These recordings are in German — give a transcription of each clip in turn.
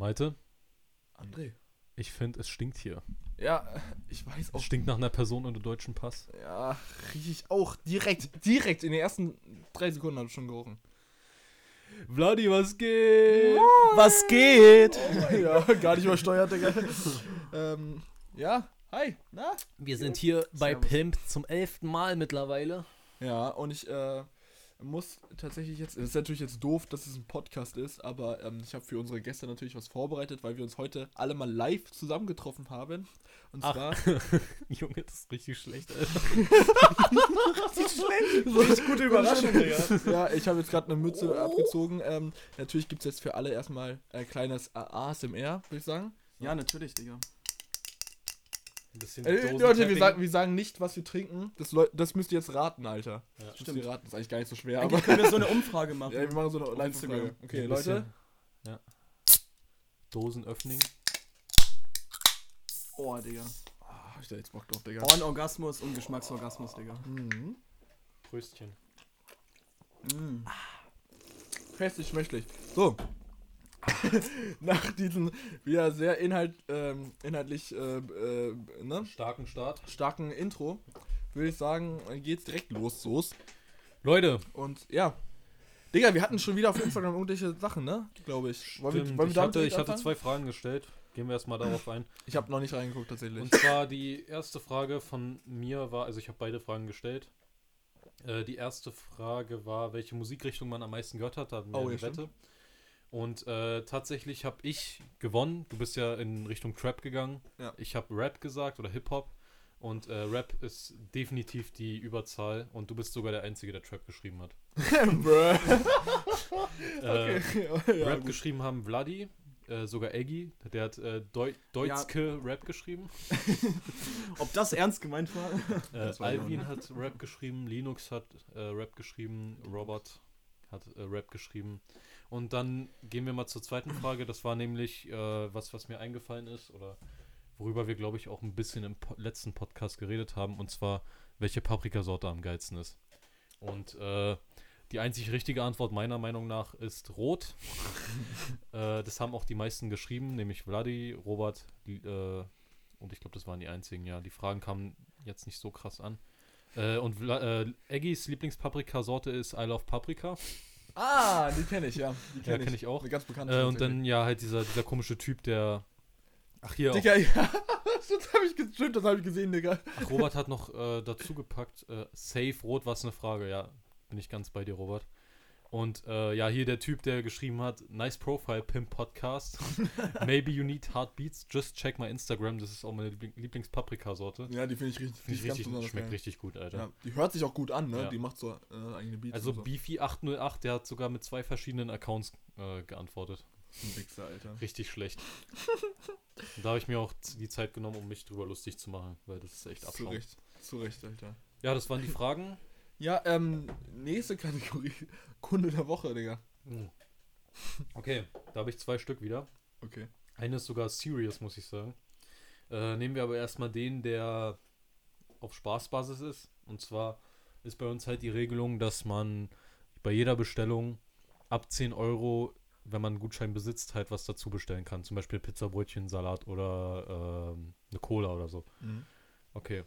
Malte, André. ich finde, es stinkt hier. Ja, ich weiß Es auch. stinkt nach einer Person ohne deutschen Pass. Ja, rieche ich auch. Direkt, direkt. In den ersten drei Sekunden habe ich schon gerochen. Vladi, was geht? Was geht? Oh, ja, gar nicht übersteuert, Digga. ähm, ja, hi, na? Wir sind hier bei Servus. Pimp zum elften Mal mittlerweile. Ja, und ich äh, muss tatsächlich jetzt, es ist natürlich jetzt doof, dass es ein Podcast ist, aber ähm, ich habe für unsere Gäste natürlich was vorbereitet, weil wir uns heute alle mal live zusammengetroffen haben. Und Ach. zwar. Junge, das ist richtig schlecht, Alter. Richtig gute Überraschung, Digga. Ja, ich habe jetzt gerade eine Mütze abgezogen. Ähm, natürlich gibt es jetzt für alle erstmal ein kleines ASMR, würde ich sagen. Ja, natürlich, Digga. Ein bisschen Äh, Leute, wir sagen, wir sagen nicht, was wir trinken. Das, das müsst ihr jetzt raten, Alter. Ja. Das müsst ihr raten. Das ist eigentlich gar nicht so schwer, Eigentlich aber. können wir so eine Umfrage machen. Ja, wir machen so eine. Instagram. Okay, Ein Leute. Ja. Dosenöffning. Oh, Digga. Ah, hab ich da jetzt Bock drauf, Digga. Ohrenorgasmus und Geschmacksorgasmus, Digga. Mhm. Pröstchen. Mm. Festlich schmächtlich. So. Nach diesem wieder sehr inhalt, ähm, inhaltlich äh, äh, ne? Starken Start. starken Intro würde ich sagen, geht's direkt los, Soos. Leute, Und ja. Digga, wir hatten schon wieder auf Instagram irgendwelche Sachen, ne? Glaube ich. Wollen wir, stimmt, wollen ich, hatte, ich hatte zwei Fragen gestellt. Gehen wir erstmal darauf ein. Ich habe noch nicht reingeguckt, tatsächlich. Und zwar die erste Frage von mir war, also ich habe beide Fragen gestellt. Äh, die erste Frage war, welche Musikrichtung man am meisten gehört hat. Da hatten wir Oh, eine ja, Wette. Und äh, tatsächlich habe ich gewonnen. Du bist ja in Richtung Trap gegangen. Ja. Ich habe Rap gesagt oder Hip-Hop. Und äh, Rap ist definitiv die Überzahl. Und du bist sogar der Einzige, der Trap geschrieben hat. Bruh. Äh, ja, Rap gut. geschrieben haben Vladi, äh, sogar Eggy, der hat äh, Deu Deutschke Rap geschrieben. Ob das ernst gemeint war? Äh, auch Alvin hat Rap geschrieben, Linux hat äh, Rap geschrieben, Robert hat Rap geschrieben. Und dann gehen wir mal zur zweiten Frage. Das war nämlich äh, was, was mir eingefallen ist oder worüber wir, glaube ich, auch ein bisschen im po letzten Podcast geredet haben. Und zwar, welche Paprikasorte am geilsten ist. Und äh, die einzig richtige Antwort meiner Meinung nach ist rot. äh, das haben auch die meisten geschrieben, nämlich Vladi, Robert die, äh, und ich glaube, das waren die einzigen. Ja, die Fragen kamen jetzt nicht so krass an. Äh, und Vla äh, Eggys Lieblingspaprikasorte ist I Love Paprika. Ah, die kenne ich, ja. Die Ja, kenne kenne ich auch. Eine ganz bekannte. Äh, und dann ja halt dieser, dieser komische Typ, der. Ach hier, auch, Digga, ja. das habe ich, stimmt, das hab ich gesehen, Digga. ach, Robert hat noch äh, dazu gepackt, äh, Safe Rot, was eine Frage. Ja, bin ich ganz bei dir, Robert. Und äh, ja, hier der Typ, der geschrieben hat, nice profile, Pimp Podcast. Maybe you need heartbeats, just check my Instagram. Das ist auch meine Liebling Lieblingspaprikasorte. Ja, die finde ich richtig, Finde ich richtig, schmeckt geil. richtig gut, Alter. Ja, die hört sich auch gut an, ne? Ja. Die macht so äh, eigene Beats. Also so. Beefy808, der hat sogar mit zwei verschiedenen Accounts äh, geantwortet. Ein Wichser, Alter. Richtig schlecht. Da habe ich mir auch die Zeit genommen, um mich drüber lustig zu machen, weil das ist echt Zu. Recht. Zu Recht, Alter. Ja, das waren die Fragen. Ja, ähm, nächste Kategorie. Kunde der Woche, Digga. Hm. Okay, da habe ich zwei Stück wieder. Okay. Eine ist sogar serious, muss ich sagen. Äh, nehmen wir aber erstmal den, der auf Spaßbasis ist. Und zwar ist bei uns halt die Regelung, dass man bei jeder Bestellung ab 10 Euro, wenn man einen Gutschein besitzt, halt was dazu bestellen kann. Zum Beispiel Pizza, Brötchen, Salat oder ähm, eine Cola oder so. Mhm. Okay.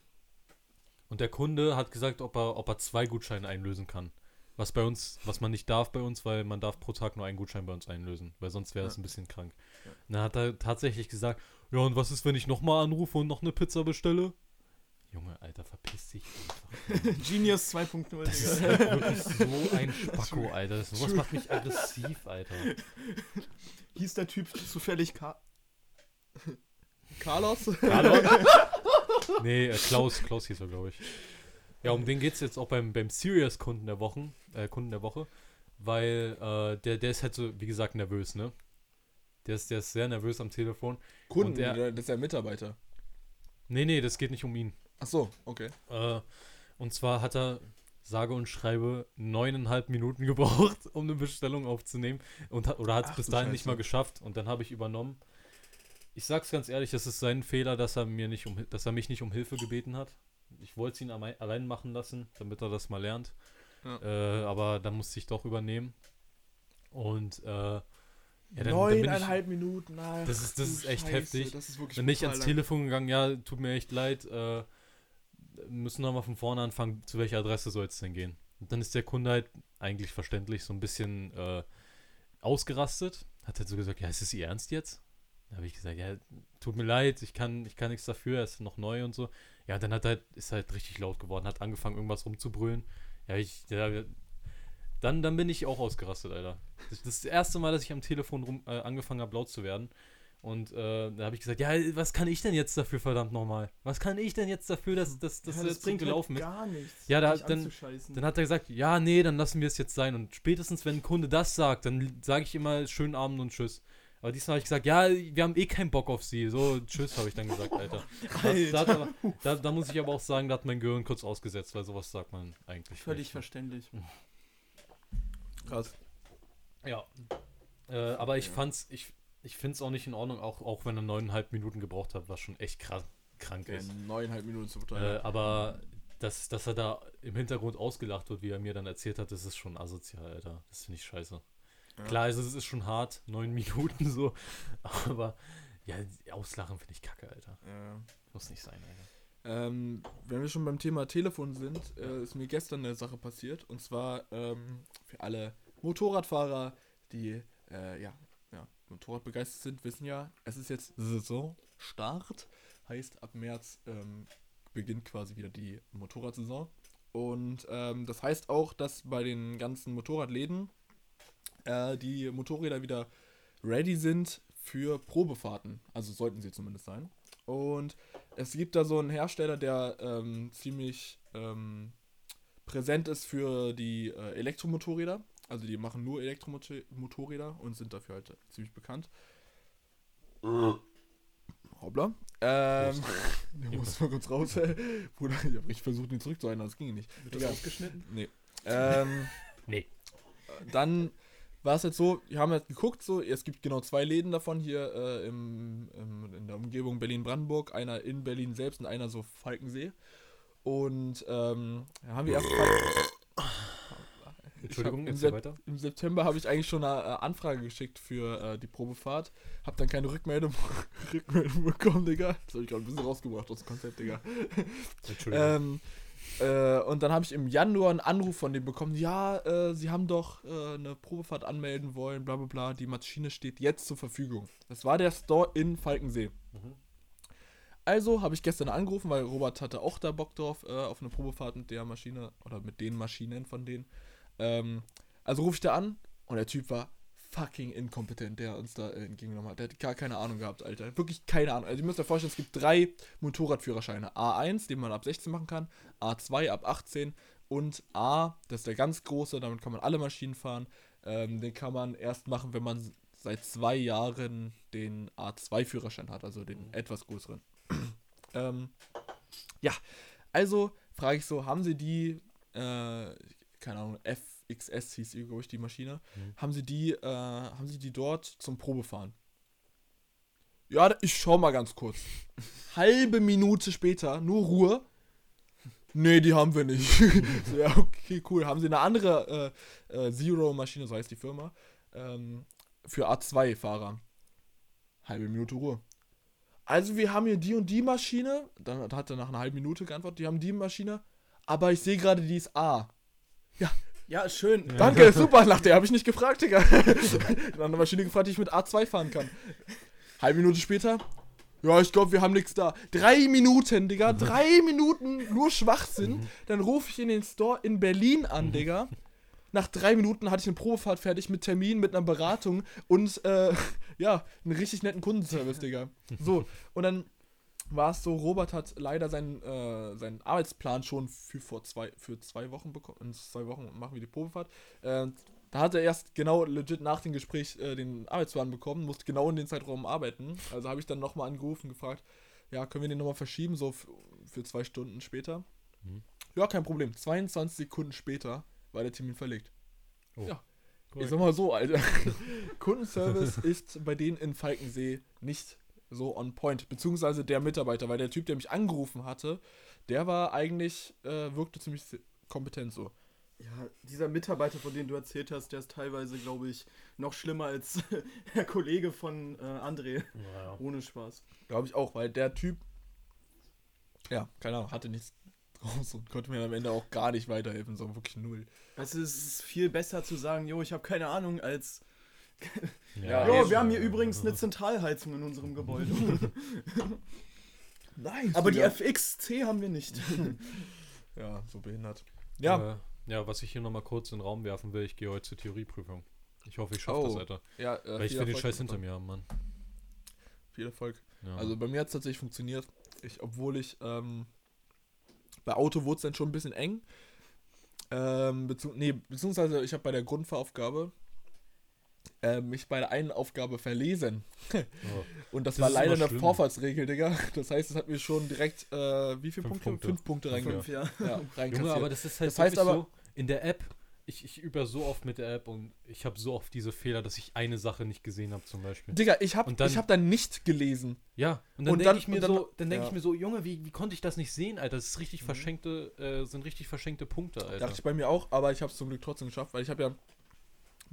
Und der Kunde hat gesagt, ob er, ob er zwei Gutscheine einlösen kann. Was bei uns, was man nicht darf bei uns, weil man darf pro Tag nur einen Gutschein bei uns einlösen, weil sonst wäre es Ja. ein bisschen krank. Ja. Und dann hat er tatsächlich gesagt, ja und was ist, wenn ich nochmal anrufe und noch eine Pizza bestelle? Junge, Alter, verpiss dich einfach. Genius 2.0, Das ist halt wirklich so ein Spacko, Alter. Sowas macht mich aggressiv, Alter. Hieß der Typ zufällig K. Carlos? Hallo? Nee, äh, Klaus, Klaus hieß er, glaube ich. Ja, um den geht es jetzt auch beim, beim Serious-Kunden der Wochen, äh, Kunden der Woche, weil äh, der, der ist halt so, wie gesagt, nervös, ne? Der ist, der ist sehr nervös am Telefon. Kunden, Und der- das ist ja Mitarbeiter. Nee, nee, das geht nicht um ihn. Ach so, okay. Äh, und zwar hat er, sage und schreibe, neuneinhalb Minuten gebraucht, um eine Bestellung aufzunehmen. Und oder hat es bis dahin nicht Scheiße. mal geschafft. Und dann habe ich übernommen. Ich sag's ganz ehrlich, es ist sein Fehler, dass er mir nicht um, dass er mich nicht um Hilfe gebeten hat. Ich wollte es ihn allein machen lassen, damit er das mal lernt. Ja. Äh, aber dann musste ich doch übernehmen. Und äh, Ja, dann- dann ich- Neuneinhalb Minuten, nein. Das ist- das ist echt Scheiße, heftig. Das ist wirklich Dann bin ich ans lang. Telefon gegangen, ja, tut mir echt leid, äh, müssen nochmal von vorne anfangen, zu welcher Adresse soll es denn gehen? Und dann ist der Kunde halt eigentlich verständlich so ein bisschen äh, ausgerastet, hat halt so gesagt, ja, ist es Ihr Ernst jetzt? Da habe ich gesagt, ja, tut mir leid, ich kann, ich kann nichts dafür, er ist noch neu und so. Ja, und dann hat er halt, ist halt richtig laut geworden, hat angefangen, irgendwas rumzubrüllen. Ja, ich, ja, dann, dann bin ich auch ausgerastet, Alter. Das ist das erste Mal, dass ich am Telefon rum, äh, angefangen habe, laut zu werden. Und äh, da habe ich gesagt, ja, was kann ich denn jetzt dafür, verdammt nochmal? Was kann ich denn jetzt dafür, dass, dass, dass Ja, das, jetzt bringt halt gelaufen ist? gar nichts. Ja, da- dann-. Dann hat er gesagt, ja, nee, dann lassen wir es jetzt sein. Und spätestens, wenn ein Kunde das sagt, dann sage ich immer schönen Abend und tschüss. Aber diesmal habe ich gesagt, ja, wir haben eh keinen Bock auf sie. So, tschüss, habe ich dann gesagt, Alter. Das, da, hat aber, da, da muss ich aber auch sagen, da hat mein Gehirn kurz ausgesetzt, weil sowas sagt man eigentlich. Völlig nicht. verständlich. Krass. Ja. Äh, aber ich fand's, ich, ich finde es auch nicht in Ordnung, auch, auch wenn er neuneinhalb Minuten gebraucht hat, was schon echt krank, krank ist. neuneinhalb Minuten zu Äh, verteilen. aber dass, dass er da im Hintergrund ausgelacht wird, wie er mir dann erzählt hat, das ist schon asozial, Alter. Das finde ich scheiße. Ja. Klar, also es ist schon hart, neun Minuten so, aber ja, auslachen finde ich kacke, Alter. Ja. Muss nicht sein, Alter. Ähm, wenn wir schon beim Thema Telefon sind, äh, ist mir gestern eine Sache passiert. Und zwar ähm, für alle Motorradfahrer, die äh, ja, ja, Motorrad begeistert sind, wissen ja, es ist jetzt Saisonstart. Heißt, ab März ähm, beginnt quasi wieder die Motorradsaison. Und ähm, das heißt auch, dass bei den ganzen Motorradläden äh, die Motorräder wieder ready sind für Probefahrten. Also sollten sie zumindest sein. Und es gibt da so einen Hersteller, der ähm, ziemlich ähm, präsent ist für die äh, Elektromotorräder. Also die machen nur Elektromotorräder und sind dafür halt ziemlich bekannt. Hoppla. Ähm, der muss mal kurz raus. Bruder, ich habe richtig versucht, ihn zurückzuhalten, aber es ging nicht. Wird das Egal. ausgeschnitten? Nee. Ähm, Nee. dann war es jetzt so, wir haben jetzt geguckt, so, es gibt genau zwei Läden davon hier äh, im, im, in der Umgebung Berlin-Brandenburg, einer in Berlin selbst und einer so Falkensee. Und ähm, da haben wir erst Entschuldigung, im, Sep weiter. im September habe ich eigentlich schon eine äh, Anfrage geschickt für äh, die Probefahrt. Hab dann keine Rückmeldung, Rückmeldung bekommen, Digga. Das habe ich gerade ein bisschen rausgebracht aus dem Konzept, Digga. Entschuldigung. Ähm, äh, und dann habe ich im Januar einen Anruf von dem bekommen, ja, äh, sie haben doch äh, eine Probefahrt anmelden wollen, bla bla bla, die Maschine steht jetzt zur Verfügung. Das war der Store in Falkensee. Mhm. Also habe ich gestern angerufen, weil Robert hatte auch da Bock drauf, äh, auf eine Probefahrt mit der Maschine oder mit den Maschinen von denen. Ähm, also rufe ich da an und der Typ war fucking inkompetent, der uns da äh, entgegengenommen hat. Der hat gar keine Ahnung gehabt, Alter. Wirklich keine Ahnung. Also ihr müsst euch vorstellen, es gibt drei Motorradführerscheine. A1, den man ab 16 machen kann, A2 ab 18 und A, das ist der ganz große, damit kann man alle Maschinen fahren. Ähm, den kann man erst machen, wenn man seit zwei Jahren den A2-Führerschein hat, also den etwas größeren. ähm, ja, also frage ich so, haben Sie die, äh, keine Ahnung, FXS hieß, glaube ich, die Maschine, Mhm. haben Sie die, äh, haben Sie die dort zum Probefahren? Ja, ich schau mal ganz kurz. Halbe Minute später, nur Ruhe. Nee, die haben wir nicht. so, ja, okay, cool. Haben Sie eine andere äh, äh, Zero-Maschine, so heißt die Firma, ähm, für A2-Fahrer? Halbe Minute Ruhe. Also wir haben hier die und die Maschine. Dann hat er nach einer halben Minute geantwortet, die haben die Maschine. Aber ich sehe gerade, die ist A. Ja, schön. Danke, super, nach der habe ich nicht gefragt, Digga. Nach einer Maschine gefragt, die ich mit A2 fahren kann. Halbe Minute später. Ja, ich glaube, wir haben nichts da. Drei Minuten, Digga. Drei Minuten nur Schwachsinn. Dann rufe ich in den Store in Berlin an, Digga. Nach drei Minuten hatte ich eine Probefahrt fertig mit Termin, mit einer Beratung und äh, ja, einen richtig netten Kundenservice, Digga. So, und dann war es so, Robert hat leider seinen, äh, seinen Arbeitsplan schon für, vor zwei, für zwei Wochen bekommen. In zwei Wochen machen wir die Probefahrt. Äh, da hat er erst genau legit nach dem Gespräch äh, den Arbeitsplan bekommen, musste genau in den Zeitraum arbeiten. Also habe ich dann nochmal angerufen, gefragt, ja, können wir den nochmal verschieben, so für zwei Stunden später? Mhm. Ja, kein Problem. 22 Sekunden später war der Termin verlegt. Oh. Ja. Ich Korrekt. sag mal so, Alter. Kundenservice ist bei denen in Falkensee nicht so on point. Beziehungsweise der Mitarbeiter, weil der Typ, der mich angerufen hatte, der war eigentlich, äh, wirkte ziemlich kompetent so. Ja, dieser Mitarbeiter, von dem du erzählt hast, der ist teilweise, glaube ich, noch schlimmer als der Kollege von äh, André. Naja. Ohne Spaß. Glaube ich auch, weil der Typ, ja, keine Ahnung, hatte nichts draus und konnte mir am Ende auch gar nicht weiterhelfen, so wirklich null. Also es ist viel besser zu sagen, jo, ich habe keine Ahnung, als Ja, jo, eh wir haben hier übrigens eine Zentralheizung in unserem Gebäude. Nein. Aber die FXC haben wir nicht. Ja, so behindert. Ja, Äh, ja, was ich hier nochmal kurz in den Raum werfen will, ich gehe heute zur Theorieprüfung. Ich hoffe, ich schaffe Oh. das, Alter. ja äh, Weil ich will den Scheiß hinter mir haben, Mann. Viel Erfolg. Ja. Also bei mir hat es tatsächlich funktioniert. Ich, obwohl ich, ähm, bei Auto wurde es dann schon ein bisschen eng. Ähm, bezieh nee, beziehungsweise ich habe bei der Grundfahraufgabe äh, mich bei der einen Aufgabe verlesen. oh. Und das, Das war leider eine schlimm. Vorfahrtsregel, Digga. Das heißt, es hat mir schon direkt, äh, wie viele Fünf Punkte? Punkte. Fünf Punkte Fünf, reinge Fünf, ja. ja. Junge, aber das ist halt Das heißt aber- so, in der App, ich, ich übe ja so oft mit der App und ich habe so oft diese Fehler, dass ich eine Sache nicht gesehen habe zum Beispiel. Digga, ich habe dann- ich hab dann nicht gelesen. Ja, und dann denke ich mir dann- so, dann denke ja. ich mir so, Junge, wie, wie konnte ich das nicht sehen, Alter? Das ist richtig Mhm. verschenkte, äh, sind richtig verschenkte Punkte, Alter. Dachte ich bei mir auch, aber ich habe es zum Glück trotzdem geschafft, weil ich habe ja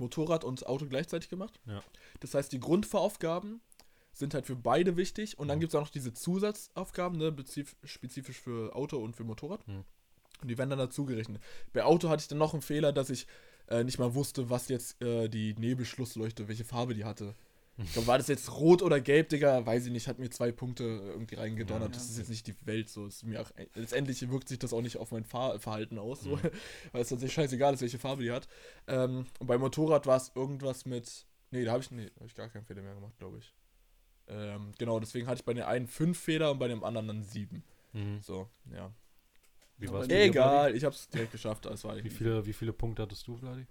Motorrad und Auto gleichzeitig gemacht. Ja. Das heißt, die Grundfahraufgaben sind halt für beide wichtig und dann Mhm. gibt es auch noch diese Zusatzaufgaben, ne, spezifisch für Auto und für Motorrad. Mhm. Und die werden dann dazu gerechnet. Bei Auto hatte ich dann noch einen Fehler, dass ich äh, nicht mal wusste, was jetzt äh, die Nebelschlussleuchte, welche Farbe die hatte. Ich glaube, war das jetzt rot oder gelb, Digga? Weiß ich nicht, hat mir zwei Punkte irgendwie reingedonnert. Ja. das ist jetzt nicht die Welt so. Ist mir auch, letztendlich wirkt sich das auch nicht auf mein Fahrverhalten aus, so, Mhm. weil es tatsächlich scheißegal ist, welche Farbe die hat. Ähm, und beim Motorrad war es irgendwas mit. Nee, da habe ich, nee, hab ich gar keinen Fehler mehr gemacht, glaube ich. Ähm, genau, deswegen hatte ich bei dem einen fünf Fehler und bei dem anderen dann sieben. Mhm. So, ja. Wie war's Egal, ich habe es direkt geschafft. Das war? Wie viele, wie viele Punkte hattest du, Vladi?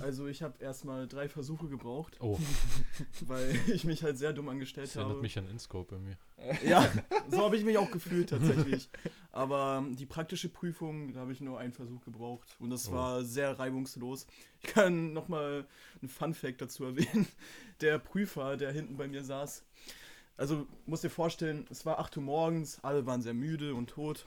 Also ich habe erstmal drei Versuche gebraucht, Oh, weil ich mich halt sehr dumm angestellt das erinnert habe. mich an Inscope bei mir. Ja, so habe ich mich auch gefühlt tatsächlich. Aber ähm, die praktische Prüfung, da habe ich nur einen Versuch gebraucht und das Oh. war sehr reibungslos. Ich kann nochmal einen Fun Fact dazu erwähnen. Der Prüfer, der hinten bei mir saß, also musst dir vorstellen, es war 8 Uhr morgens, alle waren sehr müde und tot.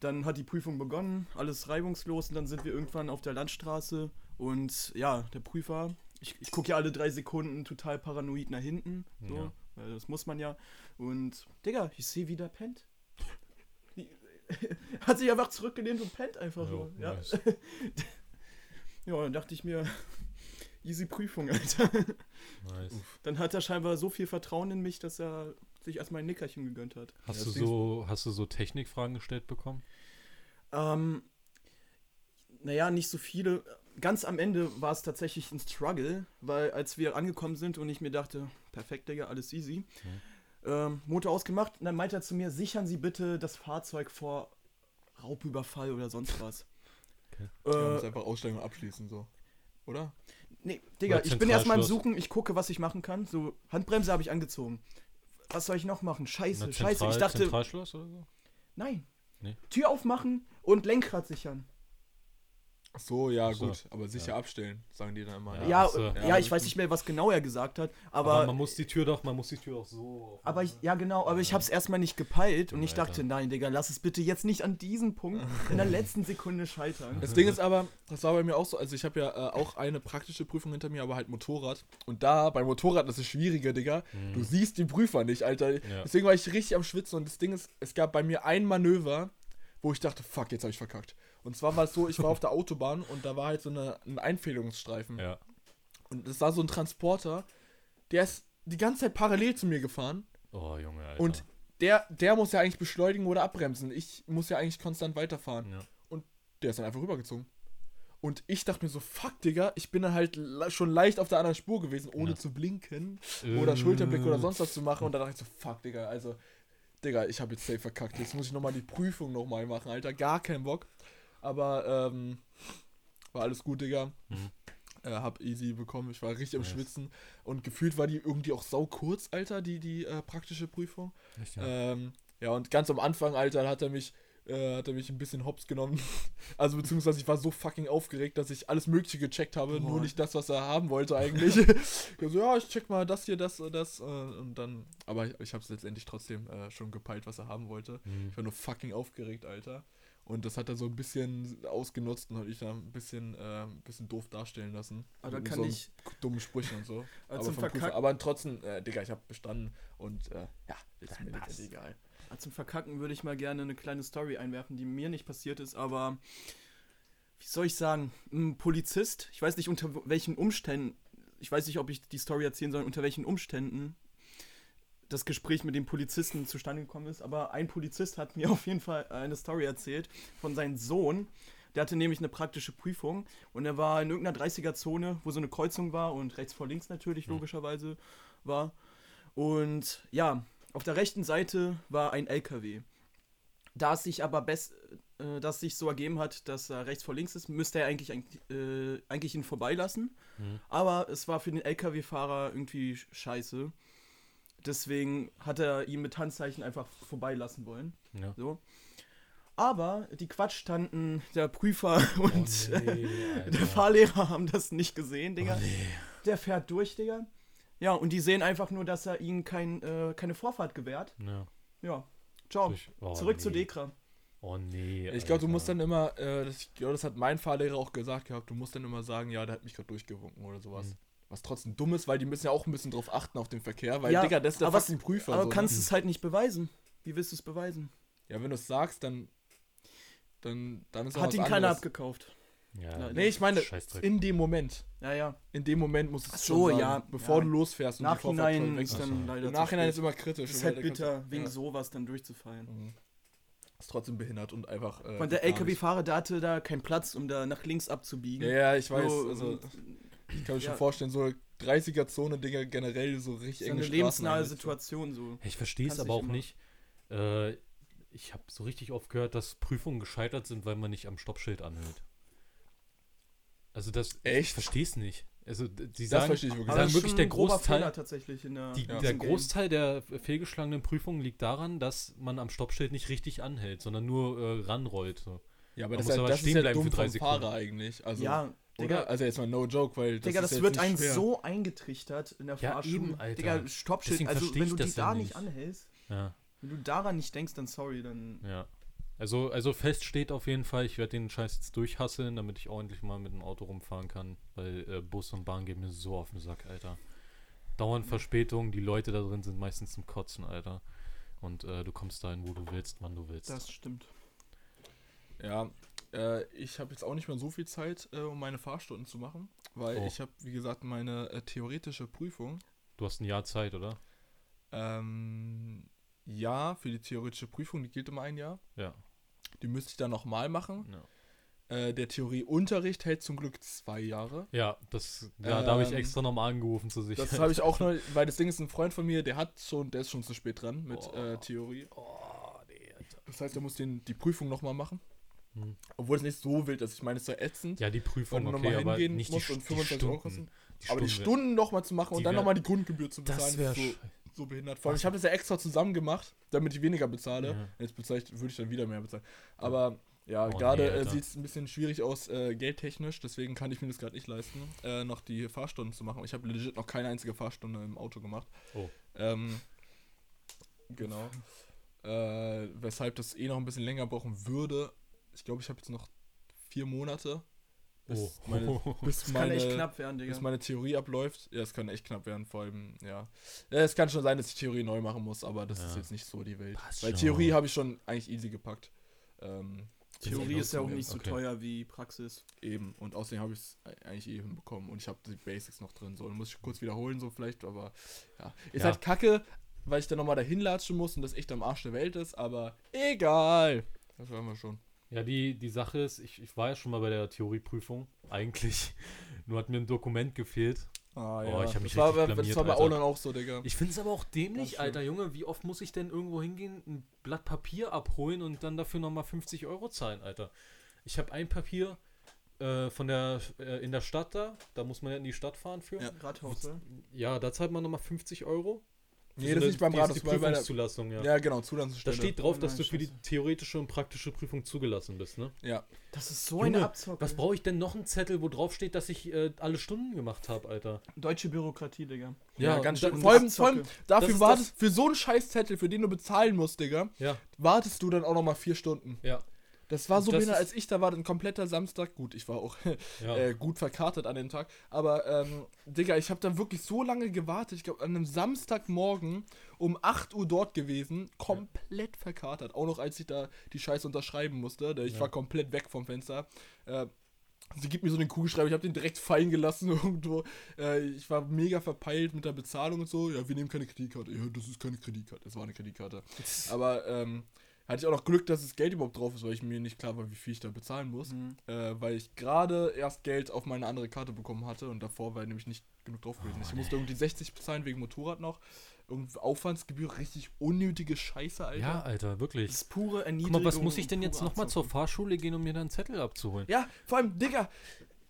Dann hat die Prüfung begonnen, alles reibungslos und dann sind wir irgendwann auf der Landstraße und ja, der Prüfer, ich, ich gucke ja alle drei Sekunden total paranoid nach hinten, so, Ja. weil das muss man ja. Und Digga, ich sehe wie der pennt. Hat sich einfach zurückgelehnt und pennt einfach so. Ja. nice. ja, dann dachte ich mir, easy Prüfung, Alter. Nice. Dann hat er scheinbar so viel Vertrauen in mich, dass er sich erstmal ein Nickerchen gegönnt hat. Hast, Ja, du so, hast du so Technikfragen gestellt bekommen? Ähm, naja, nicht so viele. Ganz am Ende war es tatsächlich ein Struggle, weil als wir angekommen sind und ich mir dachte, perfekt, Digga, alles easy. Ähm, Motor ausgemacht und dann meinte er zu mir, sichern Sie bitte das Fahrzeug vor Raubüberfall oder sonst was. Okay. Wir Äh, müssen einfach aussteigen und abschließen, so. Oder? nee, Digga, Oder ich bin erstmal am Zentralschluss. Suchen, ich gucke, was ich machen kann. So, Handbremse habe ich angezogen. Was soll ich noch machen? Scheiße, Na, scheiße. Ich Zentral- dachte, Zentralschloss oder so? nein. Nee. Tür aufmachen und Lenkrad sichern. Ach so, ja, so, gut. Aber sicher abstellen, sagen die dann immer. Ja, Ja, so. ja, Ja, ich weiß nicht mehr, was genau er gesagt hat, Aber, aber, man muss die Tür doch, man muss die Tür auch so. aber ich, ja genau, aber ich habe es erstmal nicht gepeilt und ich Alter. dachte, nein, Digga, lass es bitte jetzt nicht an diesem Punkt in der letzten Sekunde scheitern. Das Ding ist aber, das war bei mir auch so, also ich habe ja äh, auch eine praktische Prüfung hinter mir, aber halt Motorrad. Und da, bei Motorrad, das ist schwieriger, Digga. Mhm. Du siehst die Prüfer nicht, Alter. Ja. Deswegen war ich richtig am Schwitzen und das Ding ist, es gab bei mir ein Manöver, wo ich dachte, fuck, jetzt habe ich verkackt. Und zwar war es so, ich war auf der Autobahn und da war halt so eine, ein Einfädelungsstreifen. Ja. Und es war so ein Transporter, der ist die ganze Zeit parallel zu mir gefahren. Oh, Junge, Alter. Und der, der muss ja eigentlich beschleunigen oder abbremsen. Ich muss ja eigentlich konstant weiterfahren. Ja. Der ist dann einfach rübergezogen. Und ich dachte mir so, fuck, Digga, ich bin dann halt schon leicht auf der anderen Spur gewesen, ohne Ja. zu blinken Äh, oder Schulterblick oder sonst was zu machen. Und dann dachte ich so, fuck, Digga, also, Digga, ich habe jetzt safe verkackt. Jetzt muss ich nochmal die Prüfung nochmal machen, Alter. Gar keinen Bock. Aber, ähm, war alles gut, Digga. Mhm. Äh, hab easy bekommen. Ich war richtig am Nice. Schwitzen. Und gefühlt war die irgendwie auch sau kurz, Alter, die, die äh, praktische Prüfung. Echt, ja. Ähm, ja, und ganz am Anfang, Alter, hat er mich, äh, hat er mich ein bisschen hops genommen. Also beziehungsweise ich war so fucking aufgeregt, dass ich alles Mögliche gecheckt habe, nur Boah. nicht das, was er haben wollte eigentlich. ich so, ja, ich check mal das hier, das, das. Äh, und dann, aber ich, ich habe es letztendlich trotzdem äh, schon gepeilt, was er haben wollte. Mhm. Ich war nur fucking aufgeregt, Alter. Und das hat er so ein bisschen ausgenutzt und hat ich da ein bisschen, äh, ein bisschen doof darstellen lassen. Aber da kann so ich- dummen Sprüchen und so. Also aber. Verkacken- aber trotzdem, äh, Digga, ich habe bestanden und äh, ja, ist mir letztendlich egal. Ah, Zum Verkacken würde ich mal gerne eine kleine Story einwerfen, die mir nicht passiert ist, aber wie soll ich sagen, ein Polizist, ich weiß nicht unter welchen Umständen, ich weiß nicht, ob ich die Story erzählen soll, unter welchen Umständen das Gespräch mit dem Polizisten zustande gekommen ist, aber ein Polizist hat mir auf jeden Fall eine Story erzählt von seinem Sohn. Der hatte nämlich eine praktische Prüfung und er war in irgendeiner 30er-Zone, wo so eine Kreuzung war und rechts vor links natürlich logischerweise war. Und ja, auf der rechten Seite war ein LKW. Da es sich aber best, äh, dass sich so ergeben hat, dass er rechts vor links ist, müsste er eigentlich, äh, eigentlich ihn vorbeilassen. Mhm. Aber es war für den LKW-Fahrer irgendwie sch- scheiße. Deswegen hat er ihn mit Handzeichen einfach vorbeilassen wollen. Ja. So. Aber die Quatschtanten, der Prüfer und Oh nee, der Alter. Fahrlehrer haben das nicht gesehen, Digga. Oh nee. Der fährt durch, Digga. Ja, und die sehen einfach nur, dass er ihnen kein, äh, keine Vorfahrt gewährt. Ja. Ja. Ciao. Oh, Zurück zu nee. Dekra. Oh nee. Ich glaube, du musst dann immer, äh, das, glaube, das hat mein Fahrlehrer auch gesagt gehabt, du musst dann immer sagen, ja, der hat mich gerade durchgewunken oder sowas. Mhm. Was trotzdem dumm ist, weil die müssen ja auch ein bisschen drauf achten auf den Verkehr, weil, Ja, Digga, das ist der aber fucking Prüfer. Aber so, kannst ne? es halt nicht beweisen. Wie willst du es beweisen? Ja, wenn du es sagst, dann, dann, dann ist auch Hat ihn keiner anderes. abgekauft. Ja, Nein, Nee, ich meine, in dem Moment. Ja, ja. In dem Moment musst du Ach es so, schon sagen, ja, bevor ja. du losfährst und Nachhinein ist dann leider Im zu Nachhinein ist immer kritisch. ist halt bitter, wegen ja. sowas dann durchzufallen. Mhm. Ist trotzdem behindert und einfach. Äh, Und der. LKW-Fahrer, der hatte da keinen Platz, um da nach links abzubiegen. Ja, ja, ich weiß. So, also, ich kann mir schon ja. vorstellen, so 30er-Zone-Dinger generell so richtig ist enge eine Straßen lebensnahe eigentlich. Situation so. Ich verstehe es aber auch immer- nicht. Äh, ich habe so richtig oft gehört, dass Prüfungen gescheitert sind, weil man nicht am Stoppschild anhält. Also das. Ich Echt? verstehe es nicht. Also die Das sagen, verstehe ich wirklich. Ist wirklich schon der Großteil- Fehler tatsächlich in der, die, in der. Großteil der fehlgeschlagenen Prüfungen liegt daran, dass man am Stoppschild nicht richtig anhält, sondern nur äh, ranrollt. So. Ja, aber Man das, muss ist ja, aber das ist stehen ja bleiben dumm für drei Sekunden. Fahrer eigentlich. Also, ja, oder? Digga, Also jetzt mal no joke, weil das Digga, ist das jetzt wird einem schwer. so eingetrichtert in der Ja, Fahrschule. eben, Alter. Digga, Stoppschild, also wenn du die ja da nicht nicht. anhältst, Ja, wenn du daran nicht denkst, dann sorry, dann ja. Also, also fest steht auf jeden Fall, ich werde den Scheiß jetzt durchhasseln, damit ich ordentlich mal mit dem Auto rumfahren kann, weil äh, Bus und Bahn gehen mir so auf den Sack, Alter. Dauernd Verspätungen, die Leute da drin sind meistens zum Kotzen, Alter. Und äh, du kommst dahin, wo du willst, wann du willst. das stimmt. Ja, äh, ich habe jetzt auch nicht mehr so viel Zeit, äh, um meine Fahrstunden zu machen, weil Oh. ich habe, wie gesagt, meine äh, theoretische Prüfung. Du hast ein Jahr Zeit, oder? Ähm, ja, für die theoretische Prüfung, die gilt immer ein Jahr. Ja. Die müsste ich dann nochmal machen. Ja, Äh, der Theorieunterricht hält zum Glück zwei Jahre. ja das, ja, da habe ich Ähm, extra nochmal angerufen zur Sicherheit. Das habe ich auch noch, weil das Ding ist ein Freund von mir, der hat schon, der ist schon zu spät dran mit Oh. äh, Theorie. Oh, nee, Alter. Das heißt, er muss den, die Prüfung nochmal machen. Hm. Obwohl es nicht so wild ist. Ich meine, es ist ja ätzend. Ja, die Prüfung, okay, nochmal aber hingehen nicht die, musst St- und die 25 Euro Stunden. kosten. Aber die Stunden- nochmal zu machen und die dann nochmal die Grundgebühr zu Das bezahlen, wäre ist so, so behindert. Vor allem, ich habe das ja extra zusammen gemacht, damit ich weniger bezahle. Ja. Jetzt bezahle würde ich dann wieder mehr bezahlen. Aber ja, Oh, gerade nee, äh, sieht es ein bisschen schwierig aus, äh, geldtechnisch. Deswegen kann ich mir das gerade nicht leisten, äh, noch die Fahrstunden zu machen. Ich habe legit noch keine einzige Fahrstunde im Auto gemacht. Oh. Ähm, genau. Äh, weshalb das eh noch ein bisschen länger brauchen würde. Ich glaube, ich habe jetzt noch vier Monate, bis Oh. meine, bis Das kann echt meine, knapp werden, Digga. bis meine Theorie abläuft. Ja, es kann echt knapp werden, vor allem, ja. ja. Es kann schon sein, dass ich Theorie neu machen muss, aber das ist Ja. jetzt nicht so die Welt. Passt Weil schon. Theorie habe ich schon eigentlich easy gepackt. Ähm, Theorie ist ja auch nicht so Okay. teuer wie Praxis. eben. Und außerdem habe ich es eigentlich eh hinbekommen und ich habe die Basics noch drin. So, dann muss ich kurz wiederholen, so vielleicht, aber ja. Ist Ja. halt kacke, weil ich dann nochmal dahin latschen muss und das echt am Arsch der Welt ist, aber egal. Das haben wir schon. Ja, die, die Sache ist, ich, ich war ja schon mal bei der Theorieprüfung, eigentlich. Nur hat mir ein Dokument gefehlt. Ah, Oh, ich hab mich das war, richtig bei- das blamiert, war bei Alter. Aulan auch so, Digga. Ich finde es aber auch dämlich. Alter Junge. Wie oft muss ich denn irgendwo hingehen, ein Blatt Papier abholen und dann dafür nochmal 50 Euro zahlen, Alter? Ich habe ein Papier äh, von der äh, in der Stadt da, da muss man ja in die Stadt fahren für. Ja. Ja, Rathaus, ne? da zahlt man nochmal 50 Euro. Nee, Für das so ist nicht beim die- Rathaus, die weil bei der, Prüfungszulassung, ja. Ja, genau, Da Zulassungsstelle. steht drauf, Oh dass nein, du für die theoretische und praktische Prüfung zugelassen bist, ne? Ja. Das ist so Junge, eine Abzocke. Was brauche ich denn noch einen Zettel, wo drauf steht, dass ich äh, alle Stunden gemacht habe, Alter? Deutsche Bürokratie, Digga. Ja, ganz und schön. da- Vor allem, vor allem dafür Das ist wartest, für so einen Scheißzettel, für den du bezahlen musst, Digga, Ja, wartest du dann auch nochmal vier Stunden. ja. Das war so behindert, als ich da war, ein kompletter Samstag. Gut, ich war auch Ja. äh, gut verkartet an dem Tag. Aber, ähm, Digga, ich habe da wirklich so lange gewartet. Ich glaube, an einem Samstagmorgen um 8 Uhr dort gewesen. Komplett verkatert. Auch noch, als ich da die Scheiße unterschreiben musste. Ich Ja. war komplett weg vom Fenster. Äh, sie gibt mir so den Kugelschreiber. Ich habe den direkt fallen gelassen irgendwo. Äh, ich war mega verpeilt mit der Bezahlung und so. Ja, wir nehmen keine Kreditkarte. Ja, das ist keine Kreditkarte. Das war eine Kreditkarte. Aber, ähm, hatte ich auch noch Glück, dass das Geld überhaupt drauf ist, weil ich mir nicht klar war, wie viel ich da bezahlen muss. Mhm. Äh, weil ich gerade erst Geld auf meine andere Karte bekommen hatte und davor war nämlich nicht genug drauf gewesen. ich musste irgendwie 60 bezahlen wegen Motorrad noch. Irgendwie Aufwandsgebühr, richtig unnötige Scheiße, Alter. ja, Alter, wirklich. Das ist pure Guck Erniedrigung. mal, was muss ich denn jetzt nochmal zur. Fahrschule gehen, um mir dann einen Zettel abzuholen? Ja, vor allem, Digga,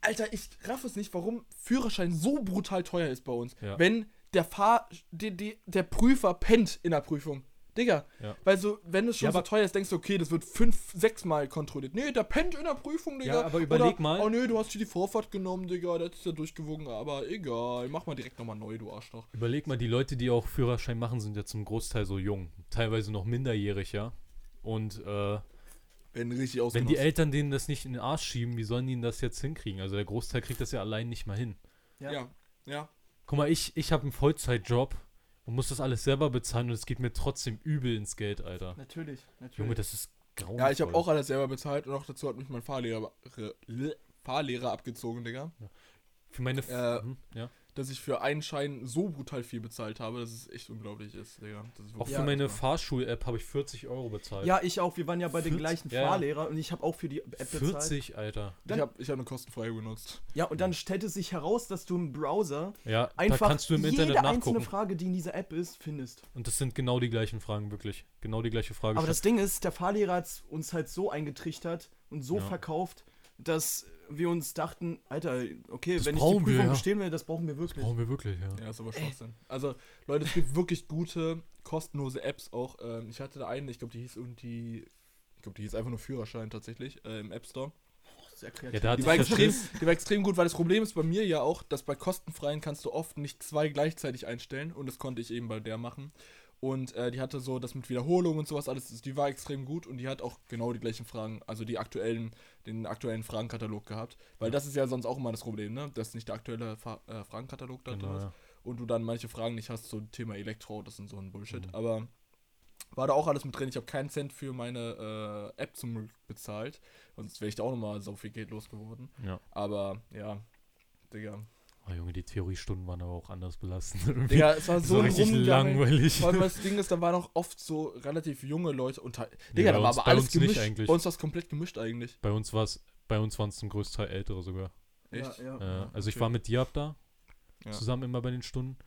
Alter, ich raff es nicht, warum Führerschein so brutal teuer ist bei uns. Ja. Wenn der Fahr... Die, die, der Prüfer pennt in der Prüfung. Digga, Ja. weil so, wenn es schon Ja, so aber- teuer ist, denkst du, okay, das wird fünf, sechs Mal kontrolliert. Nee, der pennt in der Prüfung, Digga. Ja, aber überleg Oder, mal- Oh nee, du hast hier die Vorfahrt genommen, Digga, das ist ja durchgewogen, aber egal, mach mal direkt nochmal neu, du Arschloch. Überleg mal, die Leute, die auch Führerschein machen, sind ja zum Großteil so jung. Teilweise noch minderjährig, ja. Und äh, Wenn richtig wenn die Eltern denen das nicht in den Arsch schieben, wie sollen die das jetzt hinkriegen? Also der Großteil kriegt das ja allein nicht mal hin. Ja. Ja, ja. Guck mal, ich, ich habe einen Vollzeitjob und muss das alles selber bezahlen und es geht mir trotzdem übel ins Geld, Alter. Natürlich, natürlich. Junge, das ist grauenvoll. Ja, ich habe auch alles selber bezahlt und auch dazu hat mich mein Fahrlehrer, Re- Fahrlehrer abgezogen, Digga. Für meine... F Äh, hm, ja. Dass ich für einen Schein so brutal viel bezahlt habe, dass es echt unglaublich ist, Digga. Das ist Auch für meine krass. Fahrschul-App habe ich 40 Euro bezahlt. ja, ich auch. Wir waren ja bei den 40? gleichen Ja, ja. Fahrlehrer und ich habe auch für die App bezahlt. 40, Alter. Ich habe ich hab eine kostenfreie benutzt. Ja, und dann stellte sich heraus, dass du im Browser Ja, einfach kannst du im Internet jede einzelne nachgucken. Frage, die in dieser App ist, findest. Und das sind genau die gleichen Fragen, wirklich. Genau die gleiche Frage. Aber das Ding ist, der Fahrlehrer hat uns halt so eingetrichtert und so Ja. verkauft, dass wir uns dachten, Alter, okay, Das wenn ich die brauchen wir, Prüfung ja. bestehen will, das brauchen wir wirklich. brauchen wir wirklich, ja. Ja, ist aber Schwachsinn. Also, Leute, es gibt wirklich gute, kostenlose Apps auch. Ähm, ich hatte da eine, ich glaube, die hieß irgendwie. Ich glaube, die hieß einfach nur Führerschein tatsächlich äh, im App Store. Sehr Ja, kreativ. hat Die war, das extrem, die war extrem gut, weil das Problem ist bei mir ja auch, dass bei kostenfreien kannst du oft nicht zwei gleichzeitig einstellen und das konnte ich eben bei der machen. Und äh, die hatte so das mit Wiederholung und sowas alles, die war extrem gut und die hat auch genau die gleichen Fragen, also die aktuellen, den aktuellen Fragenkatalog gehabt. Weil das ist ja sonst auch immer das Problem, ne? Dass nicht der aktuelle Fa äh, Fragenkatalog da drin Genau, ist ja. und du dann manche Fragen nicht hast, so Thema Elektro, das sind so ein Bullshit. Mhm. Aber war da auch alles mit drin. Ich habe keinen Cent für meine äh, App zum Glück bezahlt. Sonst wäre ich da auch nochmal so viel Geld losgeworden. ja. Aber ja, Digga. Oh, Junge, die Theoriestunden waren aber auch anders belastend. Irgendwie. Digga, es war so so ein richtig Rumgegangen. langweilig. Vor allem das Ding ist, da waren auch oft so relativ junge Leute. Nee, Digga, bei da war uns- aber bei alles uns nicht gemischt. eigentlich. Bei uns war es komplett gemischt eigentlich. Bei uns war es, bei uns waren es zum Großteil ältere sogar. Echt? Ja, ja. Äh, also ich okay. war mit Diab da, Ja. zusammen immer bei den Stunden.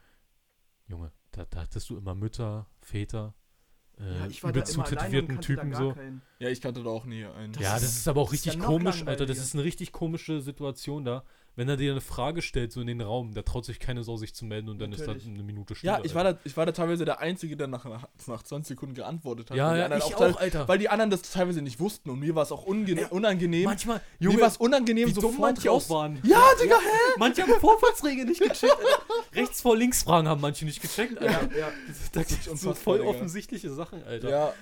Junge, da, da hattest du immer Mütter, Väter, äh, Ja, ich war da übel immer alleine und zutätowierten Typen gar so. keinen. Ja, ich kannte da auch nie einen. Das Ja, das ist aber auch ja richtig komisch, Alter. Das ist eine richtig komische Situation da. Wenn er dir eine Frage stellt, so in den Raum, da traut sich keine Sau, sich zu melden und dann Natürlich. ist da eine Minute Stille. Ja, ich war, da, ich war da teilweise der Einzige, der nach, nach 20 Sekunden geantwortet hat. Ja, weil die ja, anderen ich teil- auch, Alter. Weil die anderen das teilweise nicht wussten und mir war es auch unge unangenehm. Manchmal, mir Junge, war es unangenehm, wie dumm manche auch waren. Ja, Digga, hä? Manche haben Vorfahrtsregeln nicht gecheckt. Rechts vor links Fragen haben manche nicht gecheckt, Alter. Ja, Da ist gibt so unfassbar, voll Digga. offensichtliche Sachen, Alter. Ja.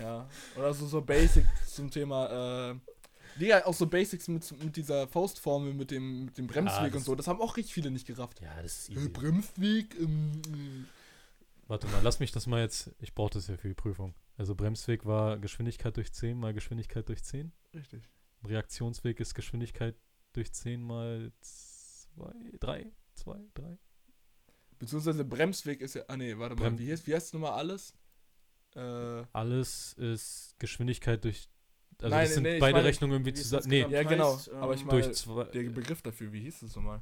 Ja. Oder so, so Basics zum Thema, äh. Digga, auch so Basics mit, mit dieser Faustformel, mit dem, mit dem Bremsweg das- und so. Das haben auch richtig viele nicht gerafft. Ja, das ist Äh, easy. Bremsweg, ähm, äh. Warte mal, lass mich das mal jetzt. Ich brauche das ja für die Prüfung. Also Bremsweg war Geschwindigkeit durch 10 mal Geschwindigkeit durch 10. Richtig. Reaktionsweg ist Geschwindigkeit durch 10 mal 2, 3, 2, 3. Beziehungsweise Bremsweg ist ja. Ah, nee, warte mal. Brem- Wie heißt, wie heißt nochmal alles? Äh. Alles ist Geschwindigkeit durch. Also Nein, das sind nee, beide meine, Rechnungen irgendwie zusammen. das Nee, genau? Ja, genau. heißt, aber ich ähm, meine, durch zwei. der Begriff dafür, wie hieß es nochmal?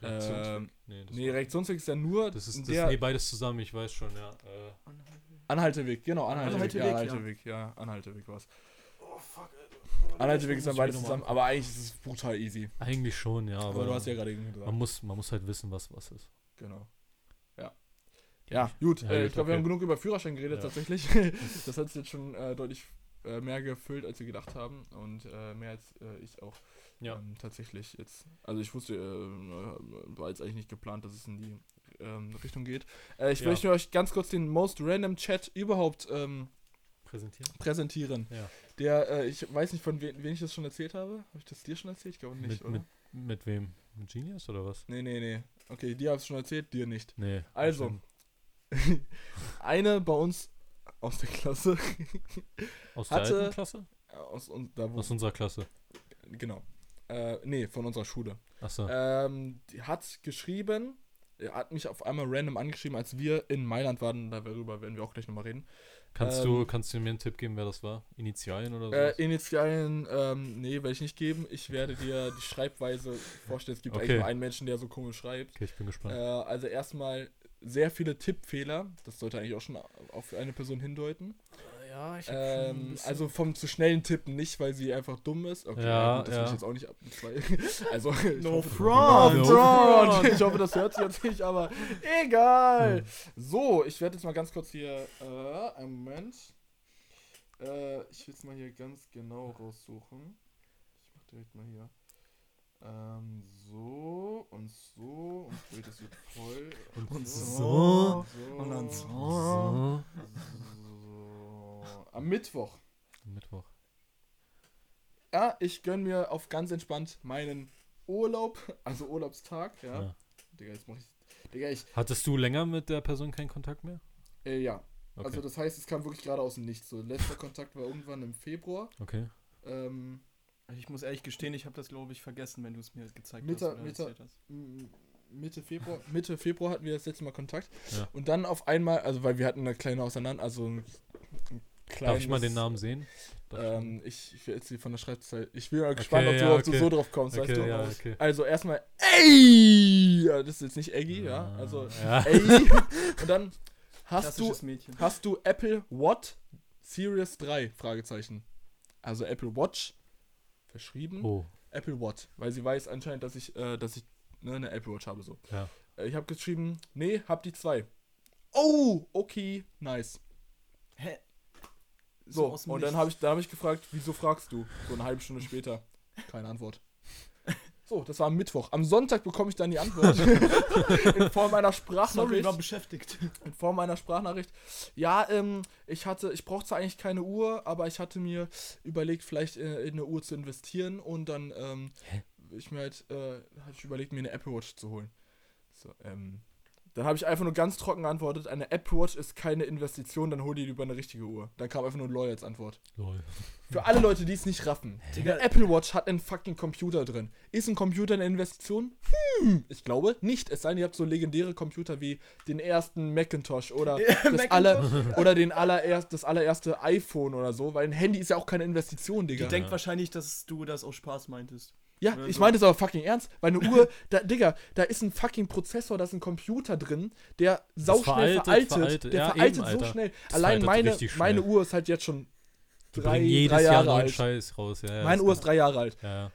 Reaktionsweg. ähm, nee, das, Nee, Reaktionsweg ist ja nur das ist das, der nee, beides zusammen, ich weiß schon, ja. Äh, Anhalteweg, genau, Anhalteweg. Anhalteweg, ja, ja. Anhalteweg, ja, Anhalteweg war's. Oh, fuck, Anhalteweg ist dann beides zusammen, aber eigentlich ist es brutal easy. eigentlich schon, ja, aber, Aber, du hast ja gerade gesagt. man, muss, man muss halt wissen, was was ist. Genau. Ja. Ja, gut. Ja, äh, gut, ich glaube, wir okay. haben genug über Führerschein geredet Ja. tatsächlich. das hat es jetzt schon äh, deutlich äh, mehr gefüllt, als wir gedacht haben. Und äh, mehr als äh, ich auch Ja. ähm, tatsächlich jetzt. Also ich wusste, äh, war jetzt eigentlich nicht geplant, dass es in die ähm, Richtung geht. Äh, ich Ja. möchte euch ganz kurz den most random Chat überhaupt ähm, Präsentieren? präsentieren. Ja. Der, äh, ich weiß nicht, von we wen ich das schon erzählt habe. Habe ich das dir schon erzählt? Ich glaube nicht, Mit, oder? mit, mit wem? Mit Genius oder was? Nee, nee, nee. Okay, dir habe ich schon erzählt, dir nicht. Nee. Also, eine bei uns aus der Klasse, Aus der hatte- alten Klasse? aus, und, da, Aus unserer Klasse. genau, äh, nee, von unserer Schule, Achso. ähm, die hat geschrieben, er hat mich auf einmal random angeschrieben, als wir in Mailand waren, darüber werden wir auch gleich nochmal reden. kannst, ähm, du, kannst du mir einen Tipp geben, wer das war? Initialien oder so? Äh, Initialen, ähm, nee, werde ich nicht geben. Ich werde dir die Schreibweise vorstellen. Es gibt Okay. eigentlich nur einen Menschen, der so komisch schreibt. okay, ich bin Äh, gespannt. also erstmal sehr viele Tippfehler. Das sollte eigentlich auch schon auf eine Person hindeuten. Ja, ich Ähm, also vom zu schnellen Tippen nicht, weil sie einfach dumm ist. Okay, Ja, gut, das ja. will ich jetzt auch nicht ab. Also, ich No hoffe, front. No No front. Ich hoffe, das hört sich jetzt nicht, aber egal. So, ich werde jetzt mal ganz kurz hier. Äh, einen Moment. Äh, ich will es mal hier ganz genau raussuchen. Ich mach direkt mal hier. Ähm, so und so. Und das wird voll. Und so. so, Und dann so. So. so. Am Mittwoch. Mittwoch. Ja, ich gönn mir auf ganz entspannt meinen Urlaub, also Urlaubstag, ja. Ja. Digga, jetzt mach ich. Digga, ich. Hattest du länger mit der Person keinen Kontakt mehr? Äh, ja. Okay. Also das heißt, es kam wirklich gerade aus dem Nichts. So, letzter Kontakt war irgendwann im Februar. okay. Ähm, Ich muss ehrlich gestehen, ich habe das, glaube ich, vergessen, wenn du es mir gezeigt Mitte- hast. oder Mitte- erzählt hast. Mitte Februar, Mitte Februar hatten wir das letzte Mal Kontakt. Ja. Und dann auf einmal, also weil wir hatten eine kleine Auseinander, also ein, ein Darf ich mal kleines, den Namen sehen? Ähm, ich, ich will jetzt hier von der Schreibzeit. Ich bin mal gespannt, ob, du, ja, ob du okay. so drauf kommst, weißt okay, du? ja, okay. Also erstmal, ey! Ja, das ist jetzt nicht Eggy, ja. Ah, Also, ja. ey. Und dann hast du, Mädchen. hast du Apple What Series 3? Fragezeichen. Also Apple Watch verschrieben. Oh, Apple What. Weil sie weiß anscheinend, dass ich, äh, dass ich ne, eine Apple Watch habe so. ja. Äh, ich habe geschrieben, nee, hab die zwei. Oh, okay, nice. Hä? So, dem und dann Nichts. habe ich, da habe ich gefragt, wieso fragst du? So eine halbe Stunde später. Keine Antwort. So, das war am Mittwoch. Am Sonntag bekomme ich dann die Antwort. in Form einer Sorry, Sprachnachricht. war beschäftigt. in Form einer Sprachnachricht. Ja, ähm, ich hatte, ich brauchte zwar eigentlich keine Uhr, aber ich hatte mir überlegt, vielleicht äh, in eine Uhr zu investieren und dann, ähm, ich mir halt, äh, hatte ich überlegt, mir eine Apple Watch zu holen. So, ähm, dann habe ich einfach nur ganz trocken geantwortet, eine Apple Watch ist keine Investition, dann hol dir lieber eine richtige Uhr. Dann kam einfach nur LOL als Antwort. Lol. Für alle Leute, die es nicht raffen. Digga. Eine Apple Watch hat einen fucking Computer drin. Ist ein Computer eine Investition? Hm, ich glaube nicht. Es sei denn, ihr habt so legendäre Computer wie den ersten Macintosh oder das, alle, oder den allererst, das allererste iPhone oder so, weil ein Handy ist ja auch keine Investition, Die Digga. denkt wahrscheinlich, dass du das aus Spaß meintest. Ja, ich so. meine das aber fucking ernst, weil eine Uhr, da, Digga, da ist ein fucking Prozessor, da ist ein Computer drin, der sauschnell veraltet, veraltet, veraltet. der Ja, veraltet eben, so Alter. schnell. Das Allein meine, richtig meine schnell. Uhr ist halt jetzt schon drei, jedes drei Jahr Jahre neuen alt. Scheiß raus. Ja, ja, Meine Uhr ist drei Jahre alt. Ja.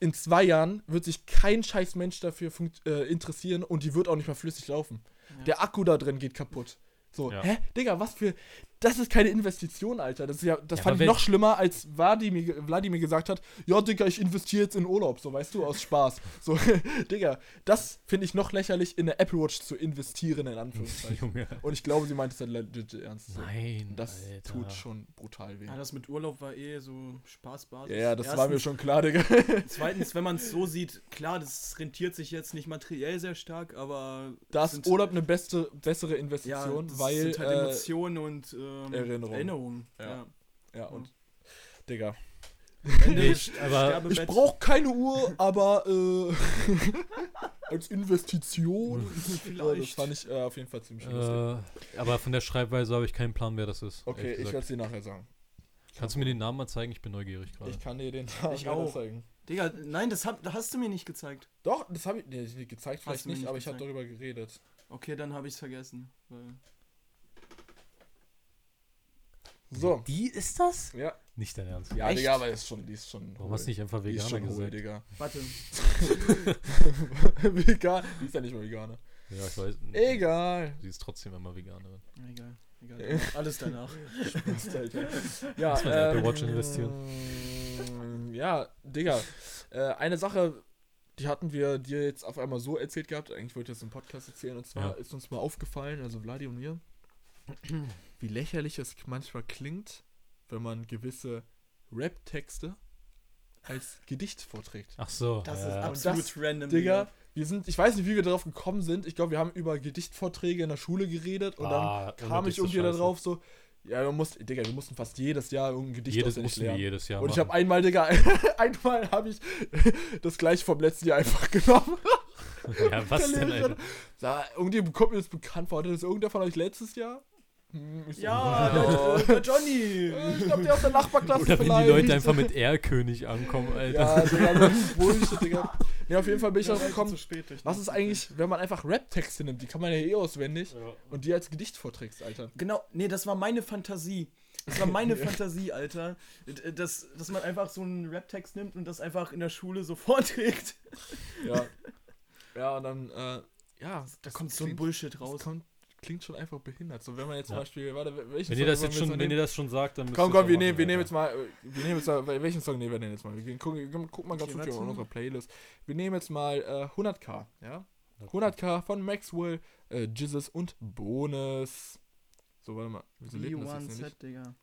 In zwei Jahren wird sich kein scheiß Mensch dafür funkt- äh, interessieren und die wird auch nicht mehr flüssig laufen. Der Akku da drin geht kaputt. So, Ja. hä? Digga, was für. Das ist keine Investition, Alter. Das, ist ja, das Ja, fand ich noch schlimmer, als Wladimir, Wladimir gesagt hat: Ja, Digga, ich investiere jetzt in Urlaub, so weißt du, aus Spaß. So, Digga, das finde ich noch lächerlich, in eine Apple Watch zu investieren, in Anführungszeichen. Junge. und ich glaube, sie meint es dann legit ernst. So. Nein. Das Alter. tut schon brutal weh. Ja, das mit Urlaub war eh so Spaßbasis. Ja, ja, das war mir Erstens- schon klar, Digga. Zweitens, wenn man es so sieht, klar, das rentiert sich jetzt nicht materiell sehr stark, aber. Da ist Urlaub eine beste, bessere ja, Investition, das weil. sind halt äh, Emotionen und ähm, Erinnerungen. Erinnerungen. Ja. Ja. ja, und. Digga. Ende Nee, ist aber. Ich brauche keine Uhr, aber äh, als Investition. Ja, das Vielleicht. fand ich äh, auf jeden Fall ziemlich lustig. Äh, aber von der Schreibweise habe ich keinen Plan, wer das ist. Okay, ich werde es dir nachher sagen. Kannst du mir den Namen mal zeigen? Ich bin neugierig gerade. Ich kann dir den Namen Ich auch. zeigen. Digga, nein, das hab, das hast du mir nicht gezeigt. Doch, das habe ich nee, gezeigt, vielleicht nicht, nicht aber ich habe gezeigt. darüber geredet. Okay, dann habe ich es vergessen. Weil So. Die ist das? Ja, Nicht dein Ernst. ja Echt? Digga, aber ist schon, die ist schon. Warum hast du nicht einfach die ist Veganer schon hohl, gesagt? Digga. Warte. Vegan, die ist ja nicht mal Veganer. Ja, ich weiß. Egal. Sie ist trotzdem immer Veganerin. Egal. Egal. Alles danach. Alter. ja, mal in Apple ähm, Watch investieren. Ja, Digga. Äh, eine Sache, die hatten wir dir jetzt auf einmal so erzählt gehabt. Eigentlich wollte ich das im Podcast erzählen. Und zwar Ja. ist uns mal aufgefallen, also Vladi und mir, wie lächerlich es manchmal klingt, wenn man gewisse Rap-Texte als Gedicht vorträgt. Ach so. Das ja. ist absolut das, random. Digga, wir sind, ich weiß nicht, wie wir darauf gekommen sind. Ich glaube, wir haben über Gedichtvorträge in der Schule geredet und Ah, dann kam ich irgendwie da Scheiße. drauf so, ja, du musst, Digga, wir mussten fast jedes Jahr irgendein Gedicht Jedes wir lernen. jedes Jahr Und ich machen. habe einmal, Digga, einmal habe ich das gleiche vom letzten Jahr einfach genommen. ja, was denn, Alter? Sag, irgendwie kommt mir das bekannt vor. Hatte das irgendwer von euch letztes Jahr? So, Ja, der, Johnny. Ich glaube, der aus der Nachbarklasse Oder wenn die vielleicht. Leute einfach mit R-König ankommen, Alter. Ja, Digga, das ist Bullshit, Digga. Ja, auf jeden Fall bin ich Ja, darauf gekommen. zu spät, ich Was ist eigentlich, wenn man einfach Rap-Texte nimmt? Die kann man ja eh auswendig. Ja. Und die als Gedicht vorträgst, Alter. Genau, nee, das war meine Fantasie. Das war meine Fantasie, Alter. Dass, dass man einfach so einen Rap-Text nimmt und das einfach in der Schule so vorträgt. Ja. Ja, und dann, äh, ja. Da kommt so ein Bullshit das raus. kommt, klingt schon einfach behindert. So, wenn man jetzt zum Ja. Beispiel, warte, welchen Wenn ihr Song das wollen jetzt schon, wenn ihr das schon sagt, dann müsst Komm, ihr komm, wir nehmen, wir nehmen jetzt mal, wir nehmen jetzt mal, welchen Song nehmen wir denn jetzt mal? Wir gehen, gucken, guck mal ganz kurz in unserer Playlist. Wir nehmen jetzt mal äh, 100k, ja? 100k von Maxwell, äh, Jizzes und Bonus. So, warte mal. Wieso lebt das jetzt B1Z, nicht? Digga.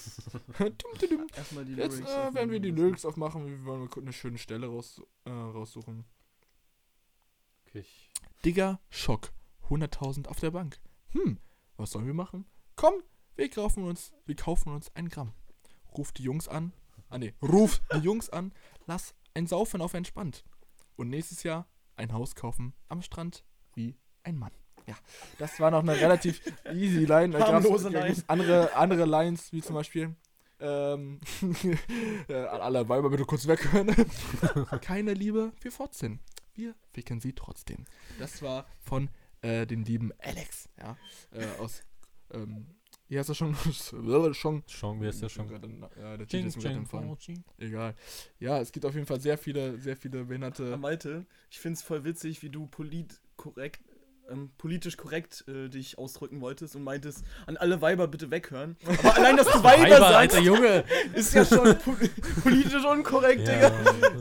Dum, dum, dum. Erstmal die Jetzt äh, werden wir die. Lyrics aufmachen. Wir wollen mal kurz eine schöne Stelle raus, äh, raussuchen. Okay, Digga, Schock. 100.000 auf der Bank. Hm, was sollen wir machen? Komm, wir kaufen uns, wir kaufen uns ein Gramm. Ruf die Jungs an. Ah ne, ruf die Jungs an. Lass ein Saufen auf entspannt. Und nächstes Jahr ein Haus kaufen am Strand wie ein Mann. Ja, das war noch eine relativ easy Line. Da Harmlose Line. Andere, andere Lines, wie zum Beispiel. Ähm, äh, alle Weiber bitte kurz weghören. Keine Liebe für Fotzen. Wir ficken sie trotzdem. Das war von äh, den lieben Alex, ja, äh, aus, ähm, wie heißt er schon? schon. Sean, wie heißt der schon? Ja, der Titel ist mir gerade. Egal. Ja, es gibt auf jeden Fall sehr viele, sehr viele behinderte. Malte, ich find's voll witzig, wie du polit korrekt, ähm, politisch korrekt äh, dich ausdrücken wolltest und meintest, an alle Weiber bitte weghören. Aber allein, dass du Weiber, Weiber, sagst, Alter, Junge! ist ja schon po politisch unkorrekt, Digga.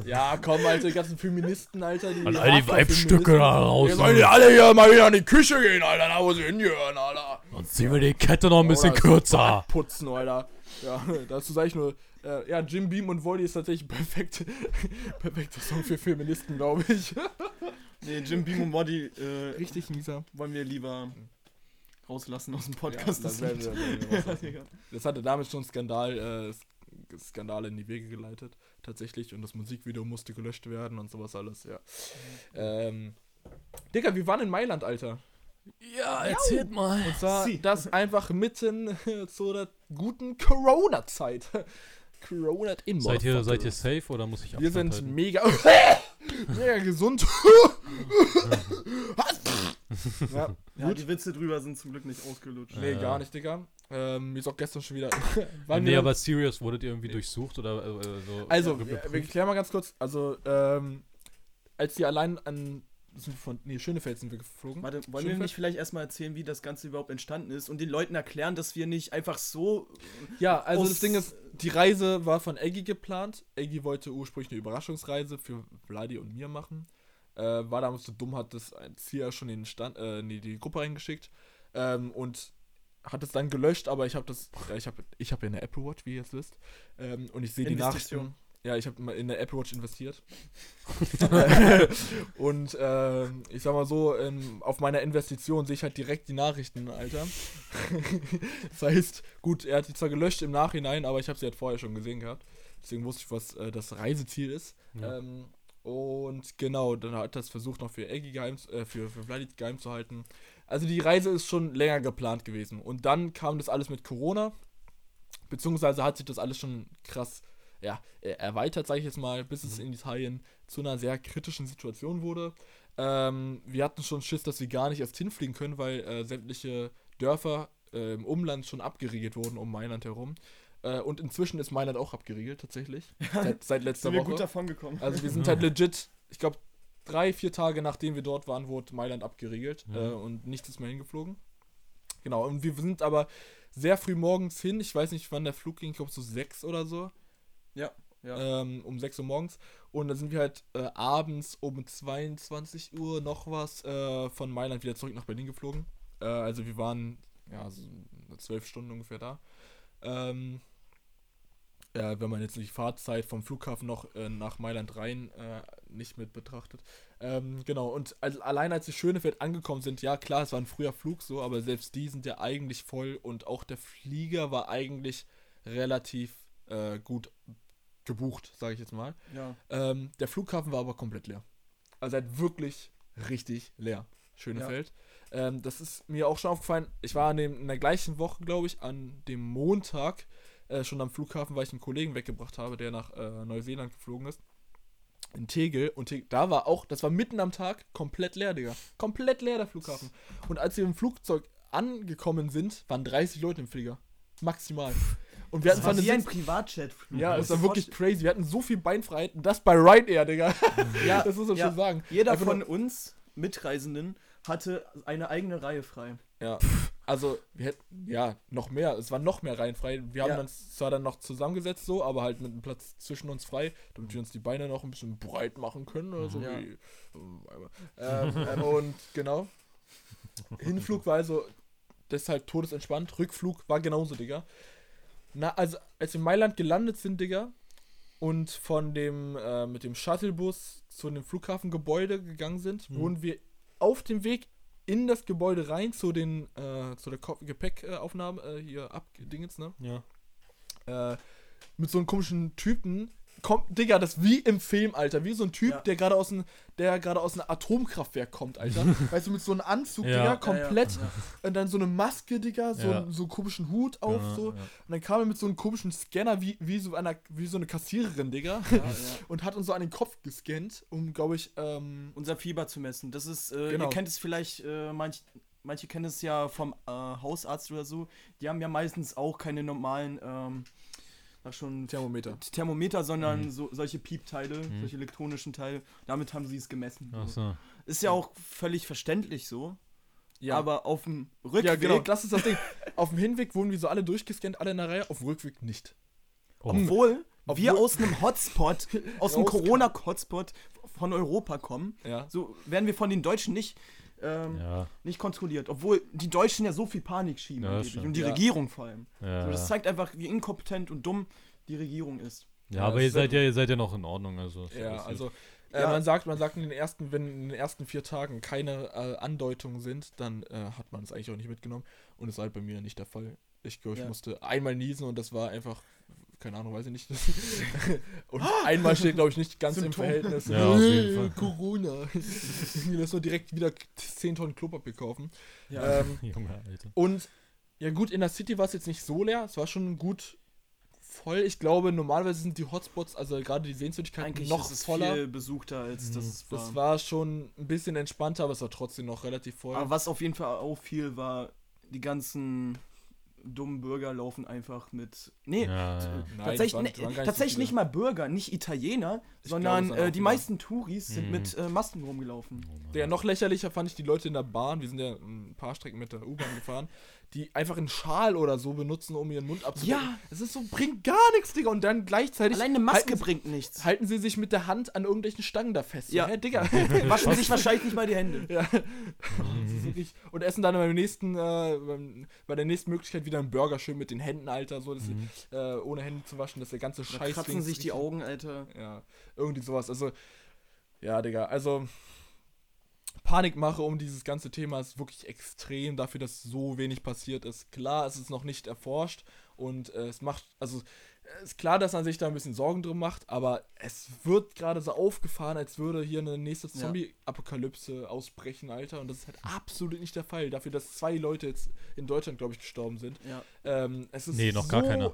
Ja, komm, Alter, die ganzen Feministen, Alter. Die An all die. Weibstücke da raus. Ihr sollt ja alle hier mal wieder in die Küche gehen, Alter, da wo sie hingehören, Alter. Und ziehen wir die Kette noch ein bisschen Oder kürzer. Putzen, Alter. Ja, dazu sage ich nur, äh, ja, Jim Beam und Wolli ist tatsächlich perfekt, perfekter Song für Feministen, glaube ich. Nee, Jim Beam und Modi äh, Richtig mieser. wollen wir lieber rauslassen aus dem Podcast. das, das Lied. wir, Ja, das hatte damit schon Skandal, äh, Sk- Skandale in die Wege geleitet, tatsächlich. Und das Musikvideo musste gelöscht werden und sowas alles, ja. Ähm, Digga, wir waren in Mailand, Alter. Ja, erzählt mal. Und zwar Sie. das einfach mitten zu der guten Corona-Zeit. Corona in Seid ihr, seid ihr safe oder muss ich Wir sind halten? mega, mega gesund. ja, Ja, die Witze drüber sind zum Glück nicht ausgelutscht. Nee, gar nicht, Digga. Ähm, mir ist auch gestern schon wieder. Nee, wir- aber serious, wurdet ihr irgendwie durchsucht oder äh, äh, so? also, ge- wir, geprüft? klären mal ganz kurz. Also, ähm, als die allein an. Sind von, nee, Schönefeld sind wir geflogen. Warte, wollen Schönefeld? wir nicht vielleicht erstmal erzählen, wie das Ganze überhaupt entstanden ist und den Leuten erklären, dass wir nicht einfach so. Ja, also das Ding ist, die Reise war von Eggy geplant. Eggy wollte ursprünglich eine Überraschungsreise für Vladi und mir machen. Äh, war damals so dumm, hat das Ziel schon in, Stand, äh, in die, Gruppe reingeschickt. Ähm, und hat es dann gelöscht, aber ich habe das, ja, ich habe ich hab ja eine Apple Watch, wie ihr jetzt wisst. Ähm, und ich sehe die. Nachrichten. Ja, ich habe in der Apple Watch investiert. und ähm, ich sag mal so, ähm, auf meiner Investition sehe ich halt direkt die Nachrichten, Alter. das heißt, gut, er hat die zwar gelöscht im Nachhinein, aber ich habe sie halt vorher schon gesehen gehabt. Deswegen wusste ich, was äh, das Reiseziel ist. Ja. Ähm, und genau, dann hat er es versucht, noch für Eggy geheim, äh, für, für Vladit geheim zu halten. Also die Reise ist schon länger geplant gewesen. Und dann kam das alles mit Corona. Beziehungsweise hat sich das alles schon krass ja, erweitert, sage ich jetzt mal, bis es in Italien zu einer sehr kritischen Situation wurde. Ähm, wir hatten schon Schiss, dass wir gar nicht erst hinfliegen können, weil äh, sämtliche Dörfer äh, im Umland schon abgeriegelt wurden um Mailand herum. Äh, und inzwischen ist Mailand auch abgeriegelt, tatsächlich. Seit, seit letzter Sind wir Woche. gut davon gekommen. Also wir sind halt legit, ich glaube, drei, vier Tage nachdem wir dort waren, wurde Mailand abgeriegelt Mhm. äh, und nichts ist mehr hingeflogen. Genau, und wir sind aber sehr früh morgens hin. Ich weiß nicht, wann der Flug ging, ich glaube so sechs oder so. Ja, ja. Ähm, um 6 Uhr morgens. Und dann sind wir halt äh, abends um 22 Uhr noch was äh, von Mailand wieder zurück nach Berlin geflogen. Äh, also wir waren ja so zwölf Stunden ungefähr da. Ähm, ja, wenn man jetzt die Fahrzeit vom Flughafen noch äh, nach Mailand rein äh, nicht mit betrachtet. Ähm, genau, und al- allein als die Schönefeld angekommen sind, ja klar, es war ein früher Flug so, aber selbst die sind ja eigentlich voll und auch der Flieger war eigentlich relativ äh, gut gebucht, sage ich jetzt mal. Ja. Ähm, der Flughafen war aber komplett leer. Also halt wirklich richtig leer. Schönefeld. Ähm, das ist mir auch schon aufgefallen. Ich war dem, in der gleichen Woche, glaube ich, an dem Montag äh, schon am Flughafen, weil ich einen Kollegen weggebracht habe, der nach äh, Neuseeland geflogen ist. In Tegel. Und Tegel, da war auch, das war mitten am Tag, komplett leer, Digga. Komplett leer der Flughafen. Und als wir im Flugzeug angekommen sind, waren 30 Leute im Flieger. Maximal. Und wir hatten Das war zwar wie ein Privatjet-Flug. ja, musst war wirklich crazy. Wir hatten so viel Beinfreiheit. Das bei Ryanair, Digga. Ja, das muss man ja. schon sagen. Jeder Einfach von uns Mitreisenden hatte eine eigene Reihe frei. Ja, also wir hätten, ja, noch mehr. Es war noch mehr reihenfrei. Wir haben Ja. dann zwar dann noch zusammengesetzt so, aber halt mit einem Platz zwischen uns frei, damit wir uns die Beine noch ein bisschen breit machen können. Oder so Ja. wie, ähm, ähm, und genau. Hinflug war also deshalb todesentspannt. Rückflug war genauso, Digga. Na, also als wir in Mailand gelandet sind, Digga, und von dem, äh, mit dem Shuttlebus zu dem Flughafengebäude gegangen sind, Mhm. wurden wir auf dem Weg in das Gebäude rein zu den, äh, zu der Gepäckaufnahme, äh, hier abgedingens, ne? Ja. Äh, mit so einem komischen Typen. Kommt, Digga, das ist wie im Film, Alter. Wie so ein Typ, Ja. der gerade aus einem, der gerade aus einem Atomkraftwerk kommt, Alter. weißt du, mit so einem Anzug, Ja. Digga, komplett. Ja, ja. Und dann so eine Maske, Digga, so, Ja. einen, so einen komischen Hut auf, Ja, so. ja. Und dann kam er mit so einem komischen Scanner, wie, wie, so, einer, wie so eine Kassiererin, Digga. Ja, ja. Und hat uns so an den Kopf gescannt, um, glaube ich, ähm, Unser Fieber zu messen. Das ist, äh, Genau. ihr kennt es vielleicht, äh, manch, manche kennen es ja vom äh, Hausarzt oder so. Die haben ja meistens auch keine normalen, ähm, sag schon, Thermometer. Thermometer, sondern Mhm. so, solche Piepteile, Mhm. solche elektronischen Teile. Damit haben sie es gemessen. Ach so. Ist ja auch völlig verständlich so. Ja. Aber auf dem Rückweg. ja, genau, das ist das Ding. auf dem Hinweg wurden wir so alle durchgescannt, alle in der Reihe, auf dem Rückweg nicht. Oh. Obwohl Obwohl- wir aus einem Hotspot, aus einem. Corona-Hotspot von Europa kommen, Ja. so werden wir von den Deutschen nicht, ähm, Ja, nicht kontrolliert. Obwohl die Deutschen ja so viel Panik schieben. Ja, und die Ja. Regierung vor allem. ja. So, das zeigt einfach, wie inkompetent und dumm die Regierung ist. ja, aber ihr seid ja- ihr seid ja noch in Ordnung, also. Ja, also äh, Ja. man sagt, man sagt in den ersten, wenn in den ersten vier Tagen keine äh, Andeutungen sind, dann äh, hat man es eigentlich auch nicht mitgenommen. Und das war halt bei mir nicht der Fall. Ich glaube, ich Ja. musste einmal niesen und das war einfach, keine Ahnung, weiß ich nicht. und einmal steht, glaube ich, nicht ganz Symptom. im Verhältnis. Ja, auf jeden Äh, Fall. Corona. Lass mal direkt wieder 10 Tonnen Klopapier kaufen. Ja. Ähm, Junge, Alter. und ja gut, in der City war es jetzt nicht so leer, es war schon gut voll. Ich glaube, normalerweise sind die Hotspots, also gerade die Sehenswürdigkeiten, Eigentlich noch ist es voller. viel besuchter, als Mhm. das war. Das war schon ein bisschen entspannter, aber es war trotzdem noch relativ voll. Aber was auf jeden Fall auffiel, war, die ganzen dummen Bürger laufen einfach mit. Nee, Ja, ja. Nein, tatsächlich, es waren- es waren so tatsächlich viele. nicht mal Bürger, nicht Italiener, Ich sondern waren äh, die wieder- meisten Touris sind Mhm. mit äh, Masken rumgelaufen. Der noch lächerlicher fand ich die Leute in der Bahn, wir sind ja ein paar Strecken mit der U-Bahn gefahren, die einfach einen Schal oder so benutzen, um ihren Mund abzudecken. Ja. Es ist so, bringt gar nichts, Digga. Und dann gleichzeitig Allein eine Maske halten, bringt nichts. halten sie sich mit der Hand an irgendwelchen Stangen da fest. Ja. So, hä, Digga. Waschen sich wahrscheinlich nicht mal die Hände. Ja. Wirklich- und essen dann beim nächsten, äh, beim, bei der nächsten Möglichkeit wieder einen Burger schön mit den Händen, Alter, so dass sie, Mhm. äh, ohne Hände zu waschen, dass der ganze Da Scheiß kratzen links sich die. Augen, Alter. Ja, irgendwie sowas. Also, ja, Digga, also Panikmache um dieses ganze Thema ist wirklich extrem dafür, dass so wenig passiert ist. Klar, es ist noch nicht erforscht und äh, es macht, also es ist klar, dass man sich da ein bisschen Sorgen drum macht, aber es wird gerade so aufgefahren, als würde hier eine nächste Ja. Zombie-Apokalypse ausbrechen, Alter. Und das ist halt absolut nicht der Fall. Dafür, dass zwei Leute jetzt in Deutschland, glaube ich, gestorben sind. Ja. Ähm, es ist Nee, noch gar so- keiner.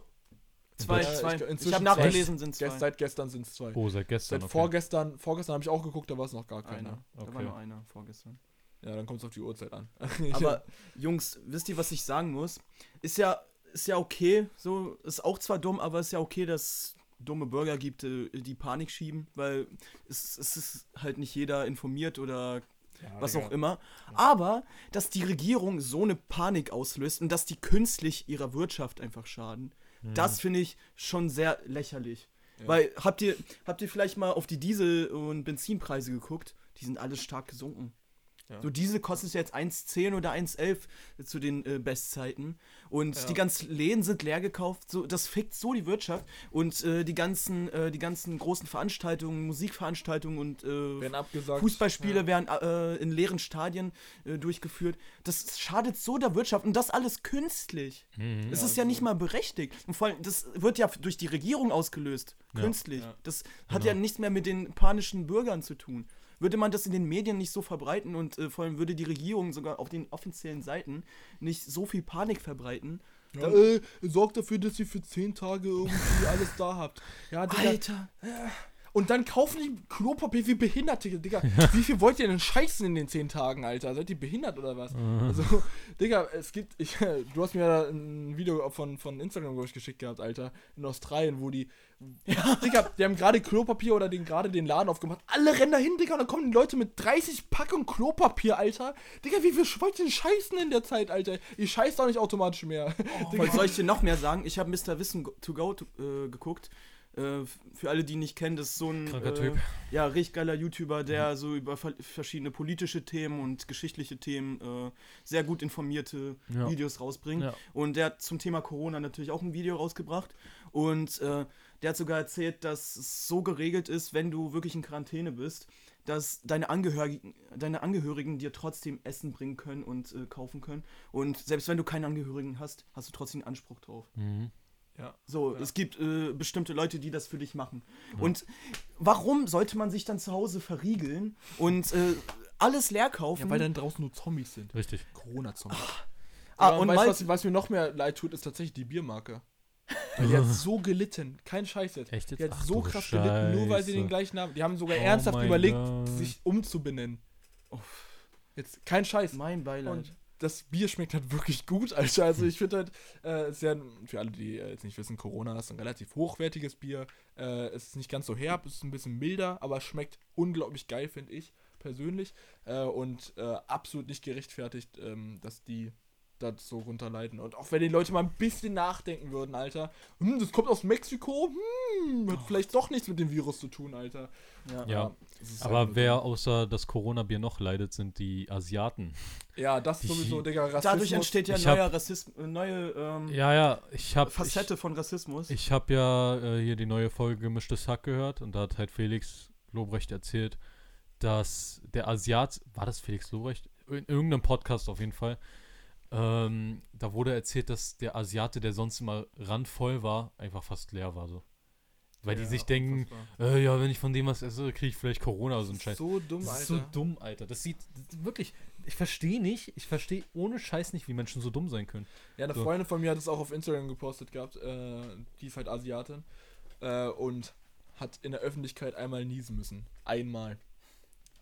Zwei, Ja, ich zwei. Ich, inzwischen habe nachgelesen, sind zwei. Seit gestern sind es zwei. Oh, seit gestern. Seit okay. vorgestern, vorgestern habe ich auch geguckt, da war es noch gar keiner. einer. Da war Okay. nur einer vorgestern. Ja, dann kommt es auf die Uhrzeit an. Aber Jungs, wisst ihr, was ich sagen muss? Ist ja, ist ja okay, so, ist auch zwar dumm, aber ist ja okay, dass dumme Bürger gibt, äh, die Panik schieben, weil es, es ist halt nicht jeder informiert oder was auch immer. Aber, dass die Regierung so eine Panik auslöst und dass die künstlich ihrer Wirtschaft einfach schaden, das finde ich schon sehr lächerlich. Ja. Weil, habt ihr, habt ihr vielleicht mal auf die Diesel- und Benzinpreise geguckt? Die sind alle stark gesunken. Ja. So diese kostet jetzt 1,10 oder 1,11 zu den äh, Bestzeiten. Und Ja. die ganzen Läden sind leer gekauft. So, das fickt so die Wirtschaft. Und äh, die, ganzen, äh, die ganzen großen Veranstaltungen, Musikveranstaltungen und äh. Fußballspiele Ja. werden äh, in leeren Stadien äh, durchgeführt. Das schadet so der Wirtschaft und das alles künstlich. Mhm. Es Ja, ist ja also- nicht mal berechtigt. Und vor allem, das wird ja durch die Regierung ausgelöst. Ja. Künstlich. Ja. Das hat Genau. ja nichts mehr mit den panischen Bürgern zu tun. Würde man das in den Medien nicht so verbreiten und äh, vor allem würde die Regierung sogar auf den offiziellen Seiten nicht so viel Panik verbreiten. Ja, äh, sorgt dafür, dass ihr für 10 Tage irgendwie alles da habt. Ja, Digga. Alter! Und dann kaufen die Klopapier wie Behinderte, Digga. Wie viel wollt ihr denn scheißen in den 10 Tagen, Alter? Seid ihr behindert oder was? Also, Digga, es gibt, ich, du hast mir da ein Video von, von Instagram, glaube ich, geschickt gehabt, Alter, in Australien, wo die, Digga, die haben gerade Klopapier oder den, gerade den Laden aufgemacht. Alle rennen dahin, Digga, und dann kommen die Leute mit 30 Packungen Klopapier, Alter. Digga, wie viel wollt ihr denn scheißen in der Zeit, Alter? Ihr scheißt doch nicht automatisch mehr. Was soll ich dir noch mehr sagen? Ich habe Mr. Wissen to Go äh, geguckt. Äh, für alle, die nicht kennen, das ist so ein äh, ja, richtig geiler YouTuber, der so über ver- verschiedene politische Themen und geschichtliche Themen äh, sehr gut informierte Ja. Videos rausbringt. Ja. Und der hat zum Thema Corona natürlich auch ein Video rausgebracht. Und äh, der hat sogar erzählt, dass es so geregelt ist, wenn du wirklich in Quarantäne bist, dass deine Angehörigen, deine Angehörigen dir trotzdem Essen bringen können und äh, kaufen können. Und selbst wenn du keine Angehörigen hast, hast du trotzdem einen Anspruch drauf. Mhm. Ja. So, Ja. es gibt äh, bestimmte Leute, die das für dich machen. Und warum sollte man sich dann zu Hause verriegeln und äh, alles leer kaufen? Ja, weil dann draußen nur Zombies sind. Richtig. Corona-Zombies. ah, Ja, und weißt, was, was mir noch mehr leid tut, ist tatsächlich die Biermarke. Weil die hat so gelitten. Kein Scheiß jetzt. Echt jetzt? Die hat Ach so krass gelitten, nur weil sie Scheiße. den gleichen Namen. Die haben sogar Oh ernsthaft überlegt, Gott. sich umzubenennen. Jetzt kein Scheiß. mein Beileid. Und das Bier schmeckt halt wirklich gut, Alter. Also ich finde halt, äh, ist ja, für alle, die äh, jetzt nicht wissen, Corona ist ein relativ hochwertiges Bier. Äh, es ist nicht ganz so herb, es ist ein bisschen milder, aber es schmeckt unglaublich geil, finde ich persönlich. Äh, und äh, absolut nicht gerechtfertigt, ähm, dass die das so runterleiten. Und auch wenn die Leute mal ein bisschen nachdenken würden, Alter. Hm, das kommt aus Mexiko, hm, hat vielleicht doch nichts mit dem Virus zu tun, Alter. ja. Ja. Aber halt wer außer das Corona-Bier noch leidet, sind die Asiaten. Ja, das Die- sowieso, Digga, Rassismus. Dadurch entsteht ja Ich neuer hab- Rassismus, äh, neue ähm, Ja, ja, ich habe Facette von Rassismus. Ich, ich habe ja äh, hier die neue Folge Gemischtes Hack gehört und da hat halt Felix Lobrecht erzählt, dass der Asiat, war das Felix Lobrecht? In irgendeinem Podcast auf jeden Fall. Ähm, da wurde erzählt, dass der Asiate, der sonst immer randvoll war, einfach fast leer war so. Weil die Ja, sich denken, äh, ja, wenn ich von dem was esse, kriege ich vielleicht Corona oder so ein Scheiß. So dumm, Das Alter. ist so dumm, Alter. Das sieht das, wirklich. Ich verstehe nicht, ich verstehe ohne Scheiß nicht, wie Menschen so dumm sein können. Ja, eine So. Freundin von mir hat es auch auf Instagram gepostet gehabt. Äh, die ist halt Asiatin. Äh, und hat in der Öffentlichkeit einmal niesen müssen. Einmal.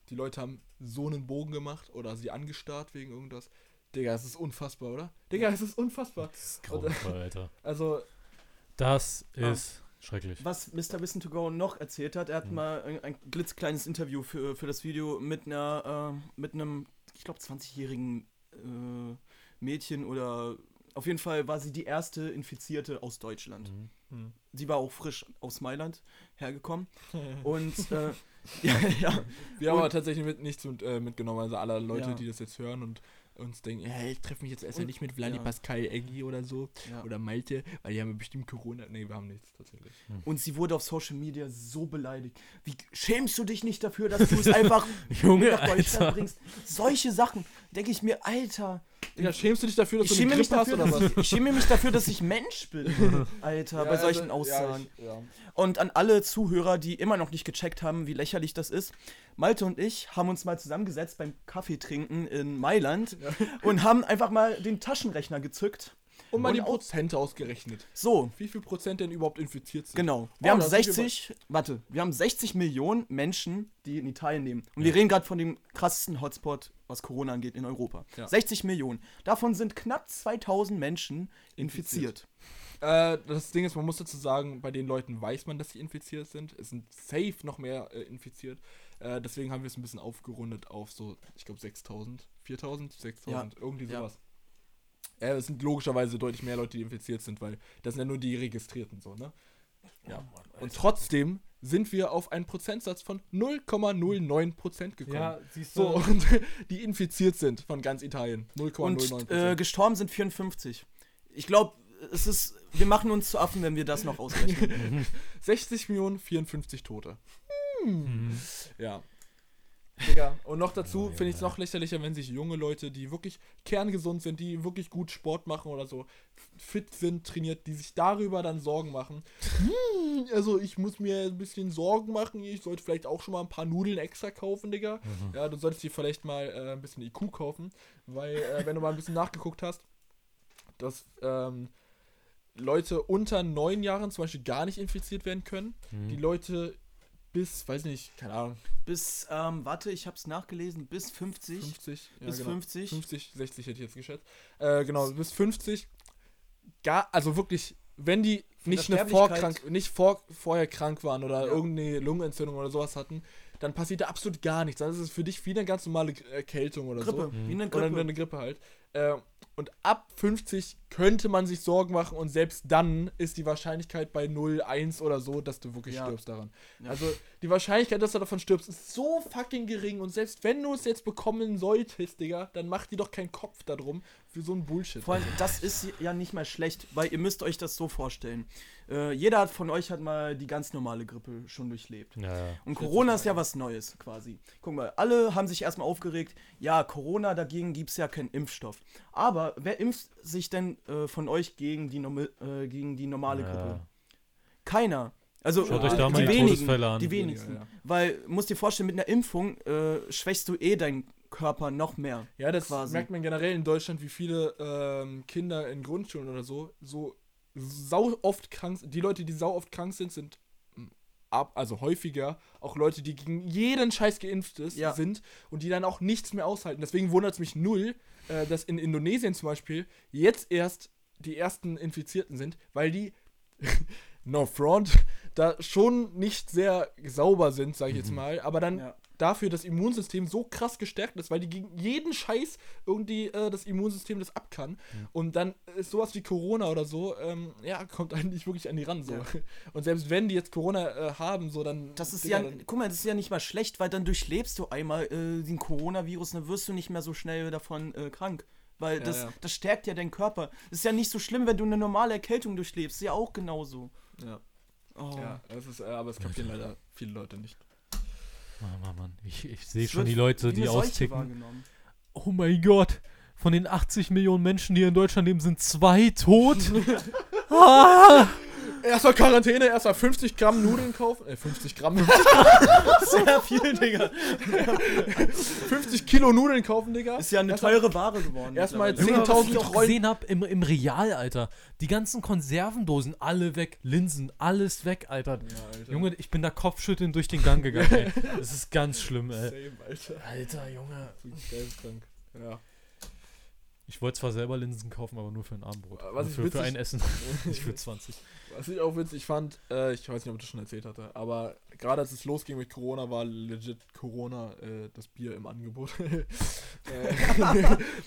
Die Leute haben so einen Bogen gemacht oder sie angestarrt wegen irgendwas. Digga, es ist unfassbar, oder? Digga, es ist unfassbar. Das ist grauenvoll, Alter. Also, Das Ja. ist schrecklich. Was Mr. Wissen to Go noch erzählt hat, er hat Mhm. mal ein, ein glitzkleines Interview für, für das Video mit einer, äh, mit einem, ich glaube, 20-jährigen äh, Mädchen oder auf jeden Fall war sie die erste Infizierte aus Deutschland. Mhm. hm. Sie war auch frisch aus Mailand hergekommen. Und äh, ja, ja, wir haben Und- aber tatsächlich mit, nichts mit, äh, mitgenommen. Also alle Leute, Ja. die das jetzt hören und uns denken, ja, ich treffe mich jetzt erst Und- nicht mit Vladi ja. Pascal Eggi oder so. ja. Oder Malte, weil die haben ja bestimmt Corona. Nee, wir haben nichts tatsächlich. Und sie wurde auf Social Media so beleidigt. Wie schämst du dich nicht dafür, dass du es einfach Junge, nach Deutschland Alter. bringst? Solche Sachen, denke ich mir, Alter. Digga, schämst du dich dafür, dass Ich du eine mich Grippe hast dafür, oder was? dass ich, schäme mich dafür, dass ich Mensch bin, Alter, bei solchen also, Aussagen. Ja, ich, ja. Und an alle Zuhörer, die immer noch nicht gecheckt haben, wie lächerlich das ist. Malte und ich haben uns mal zusammengesetzt beim Kaffeetrinken in Mailand und haben einfach mal den Taschenrechner gezückt. Und mal Und die Prozente ausgerechnet. So, Wie viel Prozent denn überhaupt infiziert sind? genau. Wir Oh, haben da sind wir 60, warte, wir haben 60 Millionen Menschen, die in Italien leben. Und wir reden gerade von dem krassesten Hotspot, was Corona angeht, in Europa. Ja. 60 Millionen. Davon sind knapp 2000 Menschen infiziert. Äh, das Ding ist, man muss dazu sagen, bei den Leuten weiß man, dass sie infiziert sind. Es sind safe noch mehr äh, infiziert. Äh, deswegen haben wir es ein bisschen aufgerundet auf so, ich glaube, 6000, 4000, 6000, irgendwie Ja. Äh, es sind logischerweise deutlich mehr Leute, die infiziert sind, weil das sind ja nur die Registrierten so, ne? Ja. Und trotzdem sind wir auf einen Prozentsatz von 0,09% gekommen. Ja, siehst So, und die infiziert sind von ganz Italien. 0,09%. Und äh, gestorben sind 54. Ich glaube, es ist. Wir machen uns zu Affen, wenn wir das noch ausrechnen. 60 Millionen, 54 Tote. Mhm. Ja. Digga. Und noch dazu Ja, finde ich es noch lächerlicher, wenn sich junge Leute, die wirklich kerngesund sind, die wirklich gut Sport machen oder so, fit sind, trainiert, die sich darüber dann Sorgen machen. Hm, also ich muss mir ein bisschen Sorgen machen, ich sollte vielleicht auch schon mal ein paar Nudeln extra kaufen, Digga. Mhm. Ja, du solltest dir vielleicht mal äh, ein bisschen IQ kaufen, weil äh, wenn du mal ein bisschen nachgeguckt hast, dass ähm, Leute unter neun Jahren zum Beispiel gar nicht infiziert werden können. Mhm. Die Leute bis, weiß nicht, keine Ahnung, Bis, ähm, warte, ich hab's nachgelesen, bis 50. 50. ja, bis genau. 50. 50, 60 hätte ich jetzt geschätzt. Äh, genau, bis 50. Gar, also wirklich, wenn die nicht, eine vorkrank, nicht vor, vorher krank waren oder Ja. irgendeine Lungenentzündung oder sowas hatten, dann passiert da absolut gar nichts. Dann ist es für dich wie eine ganz normale Erkältung oder Grippe, so. Mhm. wie eine Oder Grippe. eine Grippe halt. Äh, und ab 50 könnte man sich Sorgen machen und selbst dann ist die Wahrscheinlichkeit bei 0, 1 oder so, dass du wirklich Ja. stirbst daran. Ja. Also die Wahrscheinlichkeit, dass du davon stirbst, ist so fucking gering und selbst wenn du es jetzt bekommen solltest, Digga, dann mach dir doch keinen Kopf darum für so ein Bullshit. Vor allem, das ist ja nicht mal schlecht, weil ihr müsst euch das so vorstellen. Äh, jeder hat von euch hat mal die ganz normale Grippe schon durchlebt. Ja, ja. Und Corona ist ja was Neues quasi. Guck mal, alle haben sich erstmal aufgeregt, ja, Corona, dagegen gibt es ja keinen Impfstoff. Aber wer impft sich denn äh, von euch gegen die, äh, gegen die normale Grippe? Keiner. Also Schaut äh, euch da mal die die wenigen, an. die wenigsten. Ja, ja. Weil, musst dir vorstellen, mit einer Impfung äh, schwächst du eh deinen Körper noch mehr. Ja, das Quasi. merkt man generell in Deutschland, wie viele ähm, Kinder in Grundschulen oder so so sau oft krank. Die Leute, die sau oft krank sind, sind mm, ab, also häufiger auch Leute, die gegen jeden Scheiß geimpft ist, Ja. sind und die dann auch nichts mehr aushalten. Deswegen wundert es mich null, äh, dass in Indonesien zum Beispiel jetzt erst die ersten Infizierten sind, weil die no front da schon nicht sehr sauber sind, sage ich jetzt mal, aber dann Ja. Dafür das Immunsystem so krass gestärkt ist, weil die gegen jeden Scheiß irgendwie äh, das Immunsystem das ab kann. Und dann ist sowas wie Corona oder so, ähm, ja, kommt eigentlich wirklich an die ran. So. Ja. Und selbst wenn die jetzt Corona äh, haben, so dann. Das ist Digga, ja, dann- guck mal, das ist ja nicht mal schlecht, weil dann durchlebst du einmal äh, den Coronavirus, dann wirst du nicht mehr so schnell davon äh, krank. Weil Ja, das, ja. das stärkt ja deinen Körper. Das ist ja nicht so schlimm, wenn du eine normale Erkältung durchlebst. Ist ja auch genauso. Ja, Oh. ja es ist, äh, aber es kapieren leider viele Leute nicht. Mann, Mann, Mann. Ich, ich sehe schon die Leute, die austicken. Oh mein Gott. Von den 80 Millionen Menschen, die hier in Deutschland leben, sind zwei tot. ah! Erstmal Quarantäne, erstmal 50 Gramm Nudeln kaufen. Äh, 50 Gramm. Sehr viel, Digga. 50 Kilo Nudeln kaufen, Digga. Ist ja eine Erstmal- teure Ware geworden. erstmal mittlerweile. Junge, was ich 10.000 auch Rollen- gesehen habe im, im Real, Alter. Die ganzen Konservendosen, alle weg. Linsen, alles weg, Alter. Ja, Alter. Junge, ich bin da kopfschüttelnd durch den Gang gegangen, ey. Das ist ganz schlimm, ey. Same, Alter. Alter, Junge. Geisteskrank. Ja. Ich wollte zwar selber Linsen kaufen, aber nur für ein Abendbrot. Was Also ich für, für witzig- ein Essen. Nicht für 20. Was ich auch witzig fand, äh, ich weiß nicht, ob ich das schon erzählt hatte, aber gerade als es losging mit Corona, war legit Corona äh, das Bier im Angebot. äh,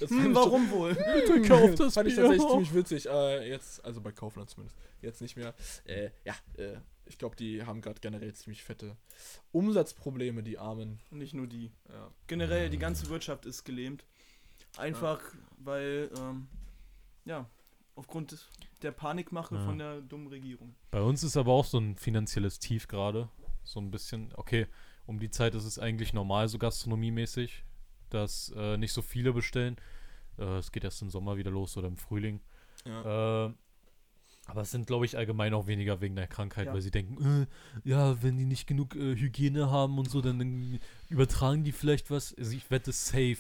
das Hm, warum wohl? Bitte kauf das fand ich tatsächlich ziemlich witzig. Äh, jetzt, also bei Kaufland zumindest. Jetzt nicht mehr. Äh, ja, äh, ich glaube, die haben gerade generell ziemlich fette Umsatzprobleme, die Armen. Nicht nur die. Ja. Generell, die ganze Wirtschaft ist gelähmt. Einfach, weil, ähm, ja, aufgrund des- der Panikmache Ja. von der dummen Regierung. Bei uns ist aber auch so ein finanzielles Tief gerade. So ein bisschen, okay, um die Zeit ist es eigentlich normal, so gastronomiemäßig, dass äh, nicht so viele bestellen. Äh, es geht erst im Sommer wieder los oder im Frühling. Ja. Äh, aber es sind, glaube ich, allgemein auch weniger wegen der Krankheit, Ja. weil sie denken, äh, ja, wenn die nicht genug äh, Hygiene haben und so, dann, dann übertragen die vielleicht was. Also ich wette safe,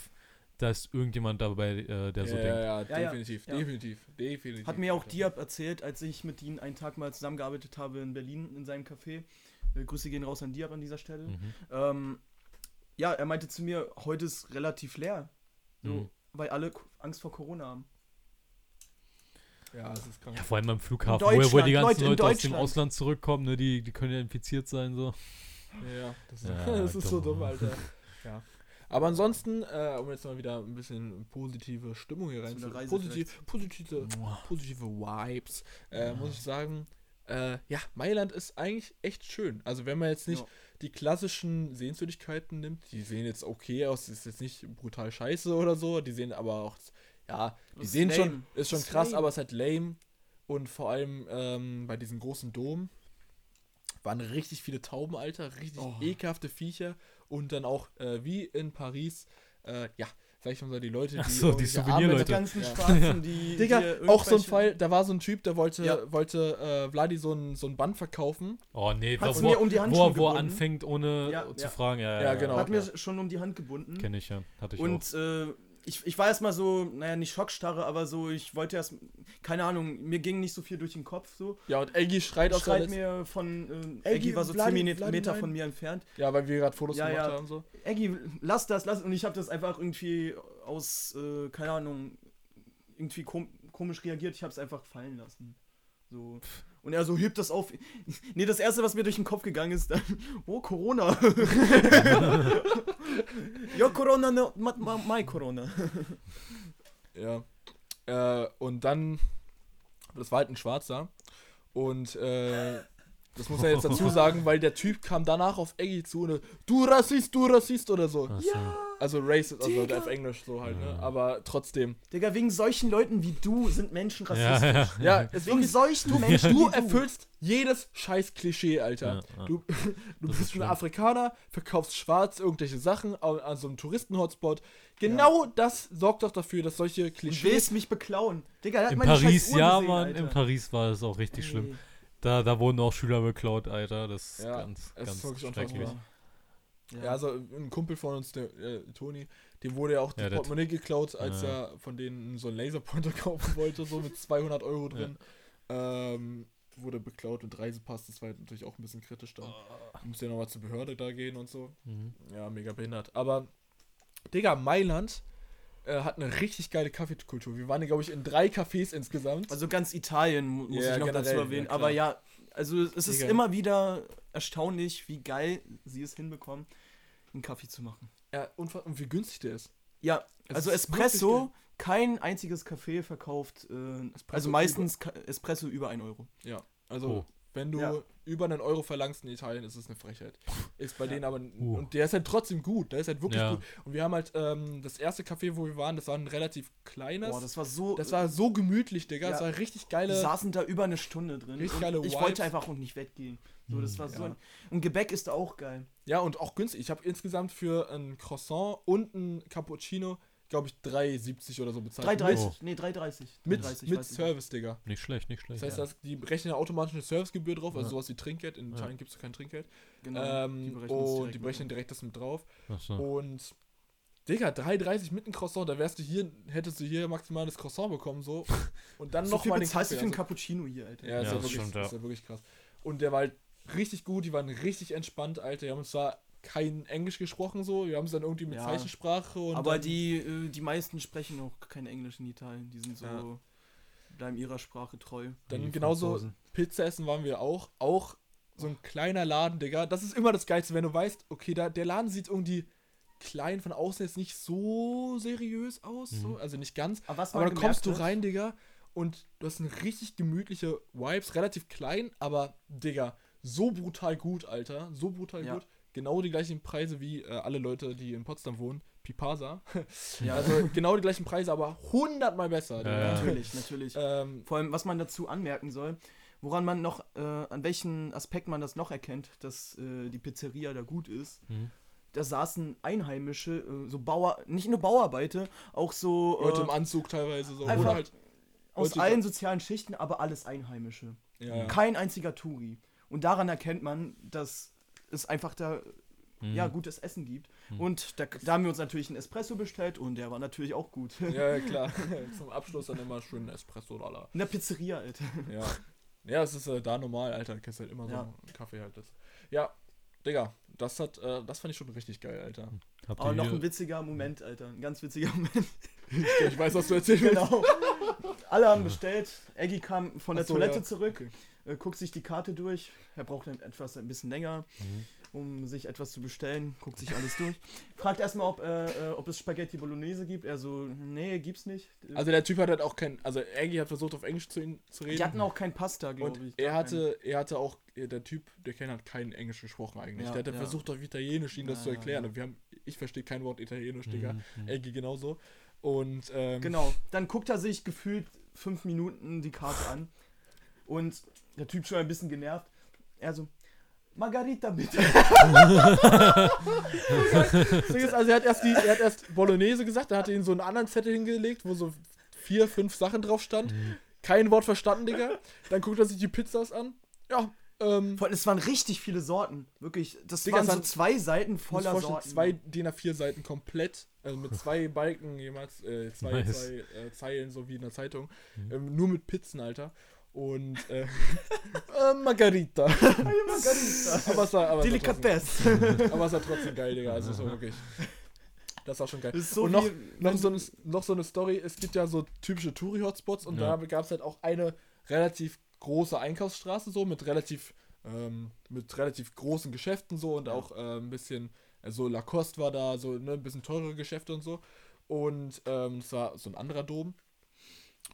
da ist irgendjemand dabei, äh, der so ja, denkt. ja, ja, Ja, ja. definitiv, Ja. definitiv, definitiv. Hat mir auch. Diab erzählt, als ich mit ihm einen Tag mal zusammengearbeitet habe in Berlin in seinem Café. Äh, Grüße gehen raus an Diab an dieser Stelle. Mhm. Ähm, ja, er meinte zu mir, heute ist relativ leer. So, Mhm. Weil alle Angst vor Corona haben. Ja, es ist krank. Ja, vor allem am Flughafen, wo, wo die ganzen Leute, Leute, aus dem. Ausland zurückkommen, ne, die, die können ja infiziert sein, so. Ja, das ist, Ja, das ist so dumm. dumm, Alter. Ja. Aber ansonsten, äh, um jetzt mal wieder ein bisschen positive Stimmung hier Reise positiv, positive, positive Vibes, äh, muss ich sagen, Äh, ja, Mailand ist eigentlich echt schön. Also wenn man jetzt nicht Ja. die klassischen Sehenswürdigkeiten nimmt, die sehen jetzt okay aus, ist jetzt nicht brutal scheiße oder so, die sehen aber auch, ja, die Ist sehen schon, lame. ist schon Ist krass, lame. aber es ist halt lame. Und vor allem ähm, bei diesem großen Dom waren richtig viele Tauben, Alter, richtig Oh. ekelhafte Viecher und dann auch äh, wie in Paris, äh, ja, sag ich mal die Leute, die Ach so, die Souvenirleute. Die ganzen Ja. Schwarzen, die. Digga, die auch so ein Fall, da war so ein Typ, der wollte, Ja. wollte äh, Vladi so ein, so ein Band verkaufen. Oh nee, Hat's wo, mir um die Hand wo, wo er gebunden. anfängt, ohne Ja, zu ja. fragen. Ja, ja, Ja, genau. Hat mir schon um die Hand gebunden. Kenne ich ja. Hatte ich Und äh, ich, ich war erstmal so, naja, nicht Schockstarre, aber so, ich wollte erst, keine Ahnung, mir ging nicht so viel durch den Kopf so. Ja, und Eggy schreit aus Schreit mir von, Eggy, Eggy war so Vladi, 10 Meter, Vladi, Meter nein. von mir entfernt. Ja, weil wir gerade Fotos Ja, gemacht ja. haben so. Eggy, lass das, lass Und ich habe das einfach irgendwie aus, äh, keine Ahnung, irgendwie kom komisch reagiert. Ich habe es einfach fallen lassen. So. Und er so hebt das auf. Nee, das erste, was mir durch den Kopf gegangen ist, dann, oh, Corona. ja, Corona, no, ma, ma, my Corona. Ja. Äh, und dann, das war halt ein Schwarzer. Und äh, das muss er jetzt dazu sagen, weil der Typ kam danach auf Eggy zu und du Rassist, du Rassist oder so. Ach so. Also Racist, also Digga. auf Englisch so halt, ne? Ja. Aber trotzdem. Digga, wegen solchen Leuten wie du sind Menschen Ja, rassistisch. ja. Ja, es Wegen wirklich, solchen du, Menschen du erfüllst jedes scheiß Klischee, Alter. Ja, ja. Du, du bist ist ein schlimm. Afrikaner, verkaufst schwarz irgendwelche Sachen an, an so einem Touristen-Hotspot. Genau das sorgt doch dafür, dass solche Klischees. willst mich beklauen. Digga, er hat In meine Paris, scheiß ja, gesehen, Mann, Alter. in Paris war es auch richtig Ey. schlimm. Da, da wurden auch Schüler beklaut, Alter. Das ist Ja, ganz, ist ganz wirklich schrecklich. unfassbar. Ja, also ein Kumpel von uns, der äh, Toni, dem wurde ja auch die Ja, Portemonnaie geklaut, als Ja. er von denen so einen Laserpointer kaufen wollte, so mit 200 Euro drin. Ähm, wurde beklaut und Reisepass, das war natürlich auch ein bisschen kritisch dann. Musste ja nochmal zur Behörde da gehen und so. Mhm. Ja, mega behindert. Aber, Digga, Mailand äh, hat eine richtig geile Kaffeekultur. Wir waren, glaube ich, in drei Cafés insgesamt. Also ganz Italien mu- muss Ja, ich noch dazu generell, erwähnen. ja, aber ja, also es ist Digga. immer wieder erstaunlich, wie geil sie es hinbekommen, einen Kaffee zu machen. ja, und, und wie günstig der ist. Ja, Es also ist Espresso, kein einziges Café verkauft, äh, also meistens Ka- Espresso über 1 Euro. Ja, also Oh. Wenn du Ja. über einen Euro verlangst in Italien, ist es eine Frechheit. Ist bei Ja. denen aber, Uh. und der ist halt trotzdem gut, der ist halt wirklich Ja. gut. Und wir haben halt, ähm, das erste Café, wo wir waren, das war ein relativ kleines, Boah, das, das war so. war so gemütlich, Digga, Ja. das war richtig geile, saßen da über eine Stunde drin. Richtig und geile ich Vibes. wollte einfach auch nicht weggehen. So, das war so. Ein, und Gebäck ist auch geil. ja und auch günstig. Ich habe insgesamt für ein Croissant und ein Cappuccino, glaube ich, 3,70 oder so bezahlt. 3,30. Oh. Nee, 3,30. Mit, 3,30, mit weiß ich. Service, Digga. Nicht schlecht, nicht schlecht. Das heißt, ja. das, die rechnen ja automatisch eine Servicegebühr drauf, also Ja. sowas wie Trinkgeld. In Ja. Italien gibt es kein Trinkgeld. Genau. ähm, das und die berechnen direkt das mit drauf. Ach so. Und Digga, 3,30 mit einem Croissant, da wärst du hier, hättest du hier maximal das Croissant bekommen, so. Und dann So noch viel mal den Kaffee. für Also, Cappuccino hier, Alter. ja, ist Ja, ja, das wirklich, stimmt, ja. ist ja wirklich krass. Und der war halt richtig gut, die waren richtig entspannt, Alter. Die haben zwar kein Englisch gesprochen, so. Wir haben es dann irgendwie mit Ja. Zeichensprache und. Aber die, äh, die meisten sprechen auch kein Englisch in Italien. Die sind so, Ja. bleiben ihrer Sprache treu. Dann Die genauso Franzosen. Pizza essen waren wir auch. Auch so ein kleiner Laden, Digga. Das ist immer das Geilste, wenn du weißt, okay, da, der Laden sieht irgendwie klein von außen jetzt nicht so seriös aus. So. Mhm. Also nicht ganz. Aber was Aber dann kommst du rein, Digga, und du hast eine richtig gemütliche Vibes, relativ klein, aber, Digga, so brutal gut, Alter. So brutal Ja. gut. Genau die gleichen Preise wie äh, alle Leute, die in Potsdam wohnen. Pipasa. Ja, Also genau die gleichen Preise, aber hundertmal besser. Ja, natürlich, natürlich. Ähm, Vor allem, was man dazu anmerken soll, woran man noch, äh, an welchen Aspekt man das noch erkennt, dass äh, die Pizzeria da gut ist. Mhm. Da saßen Einheimische, äh, so Bauer, nicht nur Bauarbeiter, auch so Leute äh, im Anzug teilweise so. einfach Oder halt, aus allen sozialen Schichten, aber alles Einheimische. ja, ja. Kein einziger Touri. Und daran erkennt man, dass es einfach da Mhm. ja, gutes Essen gibt. Mhm. Und da, da haben wir uns natürlich einen Espresso bestellt und der war natürlich auch gut. ja, ja, klar. Zum Abschluss dann immer schön Espresso lala. In der Pizzeria, Alter. Ja. Ja, es ist äh, da normal, Alter. Du kriegst halt immer Ja. so einen Kaffee halt. Das. Ja, Digga, das hat, äh, das fand ich schon richtig geil, Alter. Habt Aber noch ein witziger Moment, Alter. Ein ganz witziger Moment. Ich weiß, was du erzählen willst. genau. Alle haben bestellt. Eggy kam von der Ach so, Toilette ja. zurück, Okay. Äh, guckt sich die Karte durch. Er braucht dann etwas ein bisschen länger. Mhm. um sich etwas zu bestellen, guckt sich alles durch. Fragt erstmal, ob, äh, äh, ob es Spaghetti Bolognese gibt. Er so, nee, gibt's nicht. Also der Typ hat halt auch kein, also Aggie hat versucht auf Englisch zu, ihn, zu reden. die hatten auch kein Pasta, glaube ich. er hatte, er hatte auch, der Typ, der Ken hat kein Englisch gesprochen eigentlich. Ja, der hat ja. versucht auf Italienisch ihm das Ja, zu erklären. Und wir haben, ich verstehe kein Wort Italienisch, Digga. Mhm, mhm. Aggie genauso. Und ähm. Genau. Dann guckt er sich gefühlt fünf Minuten die Karte an. Und der Typ schon ein bisschen genervt. Er so, Margarita bitte. Also er hat erst die, er hat erst Bolognese gesagt, dann hat er ihm so einen anderen Zettel hingelegt, wo so vier, fünf Sachen drauf stand. Mhm. Kein Wort verstanden, Digga. Dann guckt er sich die Pizzas an. Ja, ähm, Vor allem, es waren richtig viele Sorten. Wirklich, das Digga, waren so waren- zwei Seiten voller Sorten. zwei DIN A4 Seiten komplett, also mit zwei Balken jemals, äh, zwei, Nice. zwei äh, Zeilen, so wie in der Zeitung. Mhm. Ähm, nur mit Pizzen, Alter. Und äh, äh, Margarita. Margarita. aber es war, aber es war trotzdem, Delikatesse. aber es war trotzdem geil, Digga. Also war wirklich. Das war schon geil. So und noch, wie, noch, so eine, noch so eine Story, es gibt ja so typische Touri-Hotspots und Ja. da gab es halt auch eine relativ große Einkaufsstraße so mit relativ ähm, mit relativ großen Geschäften so und Ja. auch äh, ein bisschen, also Lacoste war da, so ne, ein bisschen teurere Geschäfte und so. Und ähm, es war so ein anderer Dom.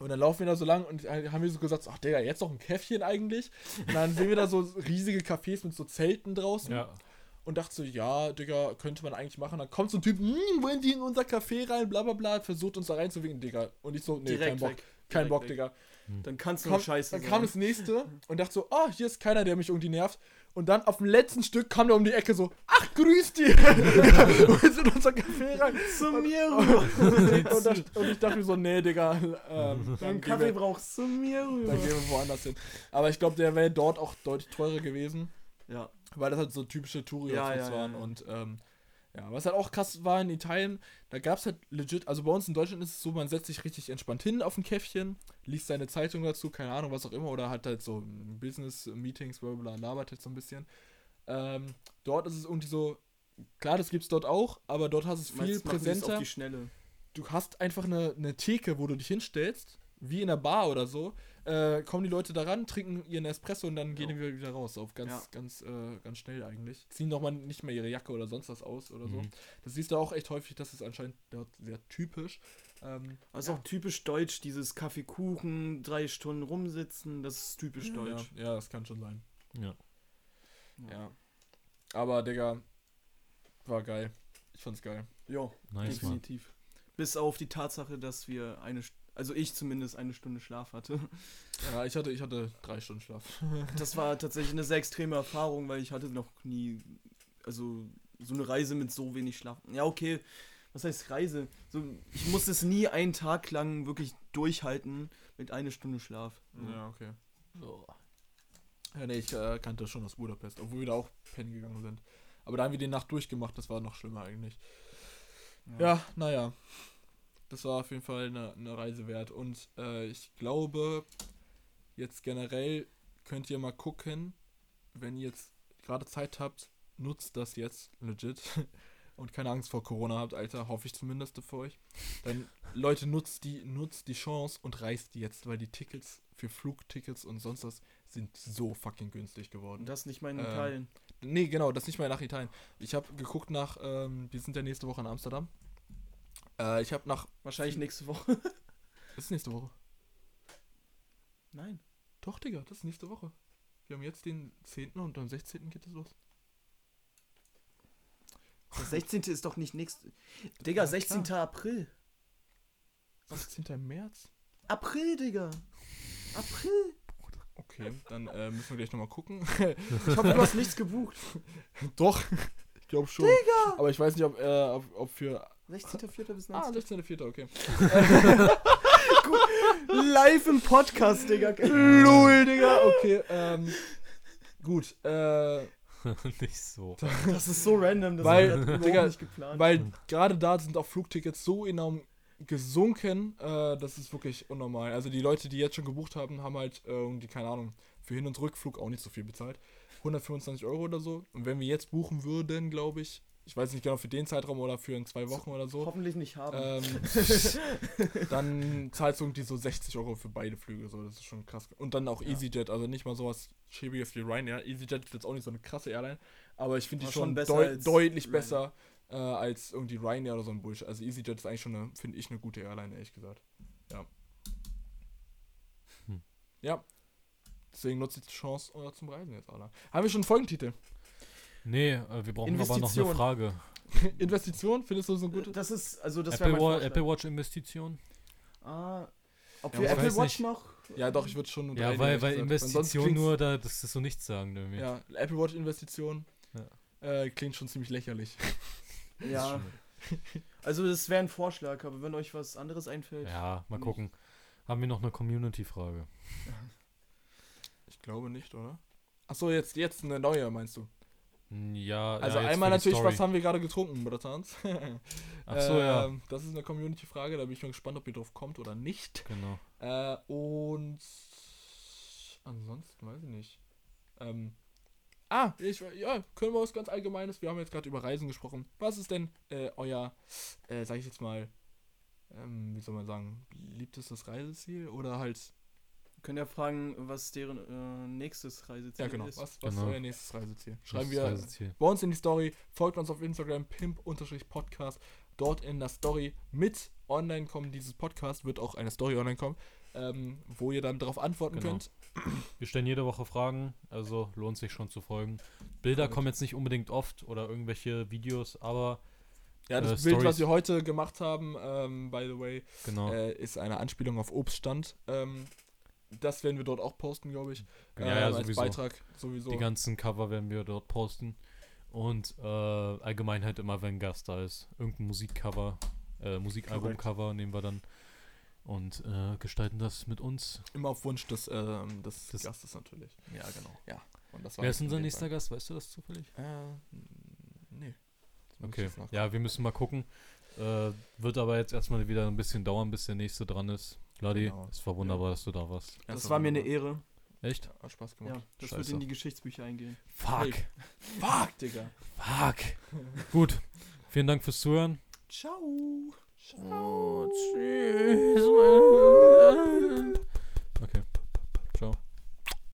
Und dann laufen wir da so lang und haben wir so gesagt, ach Digga, jetzt noch ein Käffchen eigentlich. Und dann sehen wir da so riesige Cafés mit so Zelten draußen Ja. und dachte so, ja, Digga, könnte man eigentlich machen. Dann kommt so ein Typ, hm, wollen die in unser Café rein, bla bla bla, versucht uns da reinzuwinken, Digga. Und ich so, nee, kein direkt Bock, weg. kein Direkt Bock, weg. Digga. Dann kannst du nur scheiße dann sein. kam das nächste und dachte so, ah, hier ist keiner, der mich irgendwie nervt. Und dann auf dem letzten Stück kam der um die Ecke so, ach, grüß dich. und wir sind in unser Café rein. zu mir Und, rüber. und, da- und ich dachte mir so, nee, Digga, ähm, dann, gehen Kaffee wir, brauchst du mir dann rüber. gehen wir woanders hin. Aber ich glaube, der wäre dort auch deutlich teurer gewesen. Ja. weil das halt so typische touri Ja, ja, ja, waren ja. und ähm, ja, was halt auch krass war in Italien, da gab es halt legit, also bei uns in Deutschland ist es so, man setzt sich richtig entspannt hin auf ein Käffchen, liest seine Zeitung dazu, keine Ahnung, was auch immer, oder hat halt so Business-Meetings, bla bla, bla, labert halt so ein bisschen. Ähm, dort ist es irgendwie so, klar, das gibt's dort auch, aber dort hast du es viel präsenter auf die Schnelle. du hast einfach eine, eine Theke, wo du dich hinstellst, wie in einer Bar oder so, äh, kommen die Leute da ran, trinken ihren Espresso und dann gehen Ja. die wieder raus. Auf ganz, Ja. ganz, äh, ganz schnell eigentlich. Ziehen nochmal nicht mehr ihre Jacke oder sonst was aus oder so. Mhm. Das siehst du auch echt häufig, das ist anscheinend dort sehr typisch. Ähm, Also auch typisch deutsch, dieses Kaffeekuchen, drei Stunden rumsitzen, das ist typisch ja, deutsch. ja, das kann schon sein. Ja. Ja. Aber, Digga, war geil. Ich fand's geil. Ja, Nice, Mann. definitiv. Bis auf die Tatsache, dass wir eine, St- also ich zumindest eine Stunde Schlaf hatte. Ja, ich hatte, ich hatte drei Stunden Schlaf. Das war tatsächlich eine sehr extreme Erfahrung, weil ich hatte noch nie, also so eine Reise mit so wenig Schlaf. Ja, okay, was heißt Reise? So, ich musste es nie einen Tag lang wirklich durchhalten mit einer Stunde Schlaf. Ja, okay. Ja, nee, ich äh, kannte schon aus Budapest, obwohl wir da auch pennen gegangen sind. Aber da haben wir die Nacht durchgemacht, das war noch schlimmer eigentlich. Ja, naja. Das war auf jeden Fall eine, eine Reise wert. Und äh, ich glaube, jetzt generell könnt ihr mal gucken, wenn ihr jetzt gerade Zeit habt, nutzt das jetzt legit. Und keine Angst vor Corona habt, Alter, hoffe ich zumindest für euch. Dann, Leute, nutzt die, nutzt die Chance und reist jetzt, weil die Tickets für Flugtickets und sonst was sind so fucking günstig geworden. Und das nicht mal in Ähm, Italien. Nee, genau, das nicht mal nach Italien. Ich habe geguckt nach, ähm, wir sind ja nächste Woche in Amsterdam. Äh, ich habe nach, Wahrscheinlich nächste Woche. das ist nächste Woche. Nein. Doch, Digga, das ist nächste Woche. Wir haben jetzt den 10. und am 16. geht es los. Der 16. ist doch nicht nächste. Digga, Ja, 16. April. 16. März? April, Digga. April. Okay, dann äh, müssen wir gleich nochmal gucken. Ich hoffe, du hast nichts gebucht. Doch, ich glaube schon. Digga! Aber ich weiß nicht, ob, äh, ob, ob für... 16.04. bis Ah, 19. 16.04., okay. Live im Podcast, Digga. Lul, Digga, okay. Ähm, gut, äh, nicht so. Das ist so random. Das Weil, überhaupt Digga, nicht geplant. Weil gerade da sind auch Flugtickets so enorm gesunken, äh, das ist wirklich unnormal. Also die Leute, die jetzt schon gebucht haben, haben halt irgendwie, keine Ahnung, für Hin- und Rückflug auch nicht so viel bezahlt. 125 Euro oder so. Und wenn wir jetzt buchen würden, glaube ich, ich weiß nicht genau für den Zeitraum oder für in zwei Wochen oder so, Hoffentlich nicht haben. ähm, dann zahlst du irgendwie so 60 Euro für beide Flüge. So, das ist schon krass. Und dann auch Ja. EasyJet, also nicht mal sowas schäbiges wie Ryanair. EasyJet ist jetzt auch nicht so eine krasse Airline, aber ich finde die schon, schon besser deu deutlich Ryanair. besser äh, als irgendwie Ryanair oder so ein Bullshit. Also EasyJet ist eigentlich schon, eine, finde ich, eine gute Airline, ehrlich gesagt. Ja. Hm. Ja. Deswegen nutze ich die Chance zum Reisen jetzt, Alter. Haben wir schon einen Folgentitel? Nee, äh, wir brauchen aber noch eine. Frage. Investition? Findest du so ein gutes? das ist, also das Apple, wäre mein Wa. Apple Watch Investition? Ah, ob Ja, wir Apple Watch nicht. noch? Ja, doch, ich würde schon. Ja, weil, weil Investition nur, da, das ist so nichts sagen irgendwie. Ja, Apple Watch Investition Ja. äh, klingt schon ziemlich lächerlich. Ja. Also das wäre ein Vorschlag, aber wenn euch was anderes einfällt. Ja, mal Nicht. gucken. Haben wir noch eine Community-Frage? Ich glaube nicht, oder? Achso, jetzt, jetzt eine neue, meinst du? Hm, Ja, Also ja, einmal natürlich, was haben wir gerade getrunken, Bratans? Ach so, ja. Ähm, Das ist eine Community-Frage, da bin ich mal gespannt, ob ihr drauf kommt oder nicht. Genau. Äh, und ansonsten weiß ich nicht. Ähm, ah, ich, ja, können wir was ganz Allgemeines. Wir haben jetzt gerade über Reisen gesprochen. Was ist denn äh, euer, äh, sag ich jetzt mal, ähm, wie soll man sagen, beliebtestes Reiseziel oder halt, Können ja fragen, was deren äh, nächstes Reiseziel ja genau, ist. was, was Genau. ist euer nächstes Reiseziel? Schreiben ist wir Reiseziel. bei uns in die Story, folgt uns auf Instagram, pimp-podcast, dort in der Story mit online kommen, dieses Podcast wird auch eine Story online kommen, ähm, wo ihr dann darauf antworten Genau. könnt. Wir stellen jede Woche Fragen, also lohnt sich schon zu folgen. Bilder kommen jetzt nicht unbedingt oft oder irgendwelche Videos, aber Ja, das Äh, Bild, was Stories. wir heute gemacht haben, ähm, by the way, genau. äh, ist eine Anspielung auf Obststand. Ähm, das werden wir dort auch posten, glaube ich. ja, ja, ähm, als sowieso. Beitrag sowieso. Die ganzen Cover werden wir dort posten. Und äh, allgemein halt immer, wenn ein Gast da ist. Irgendein Musikcover, äh, Musikalbumcover nehmen wir dann und äh, gestalten das mit uns. Immer auf Wunsch des, ähm, des Das- Gastes natürlich. Ja, genau. Und das Wer ist unser nächster Fall. Gast? Weißt du das zufällig? Äh, nee. Okay. Ja, wir müssen mal gucken. Äh, wird aber jetzt erstmal wieder ein bisschen dauern, bis der nächste dran ist. Vladi, Genau. es war wunderbar, dass du da warst. Ja, Das war mir eine. Ehre. Echt? Ja, hat Spaß Ja, gemacht. das Scheiße. wird in die Geschichtsbücher eingehen. Fuck. Fuck, Digga. Fuck. Gut. Vielen Dank fürs Zuhören. Ciao. Oh, Tschüss.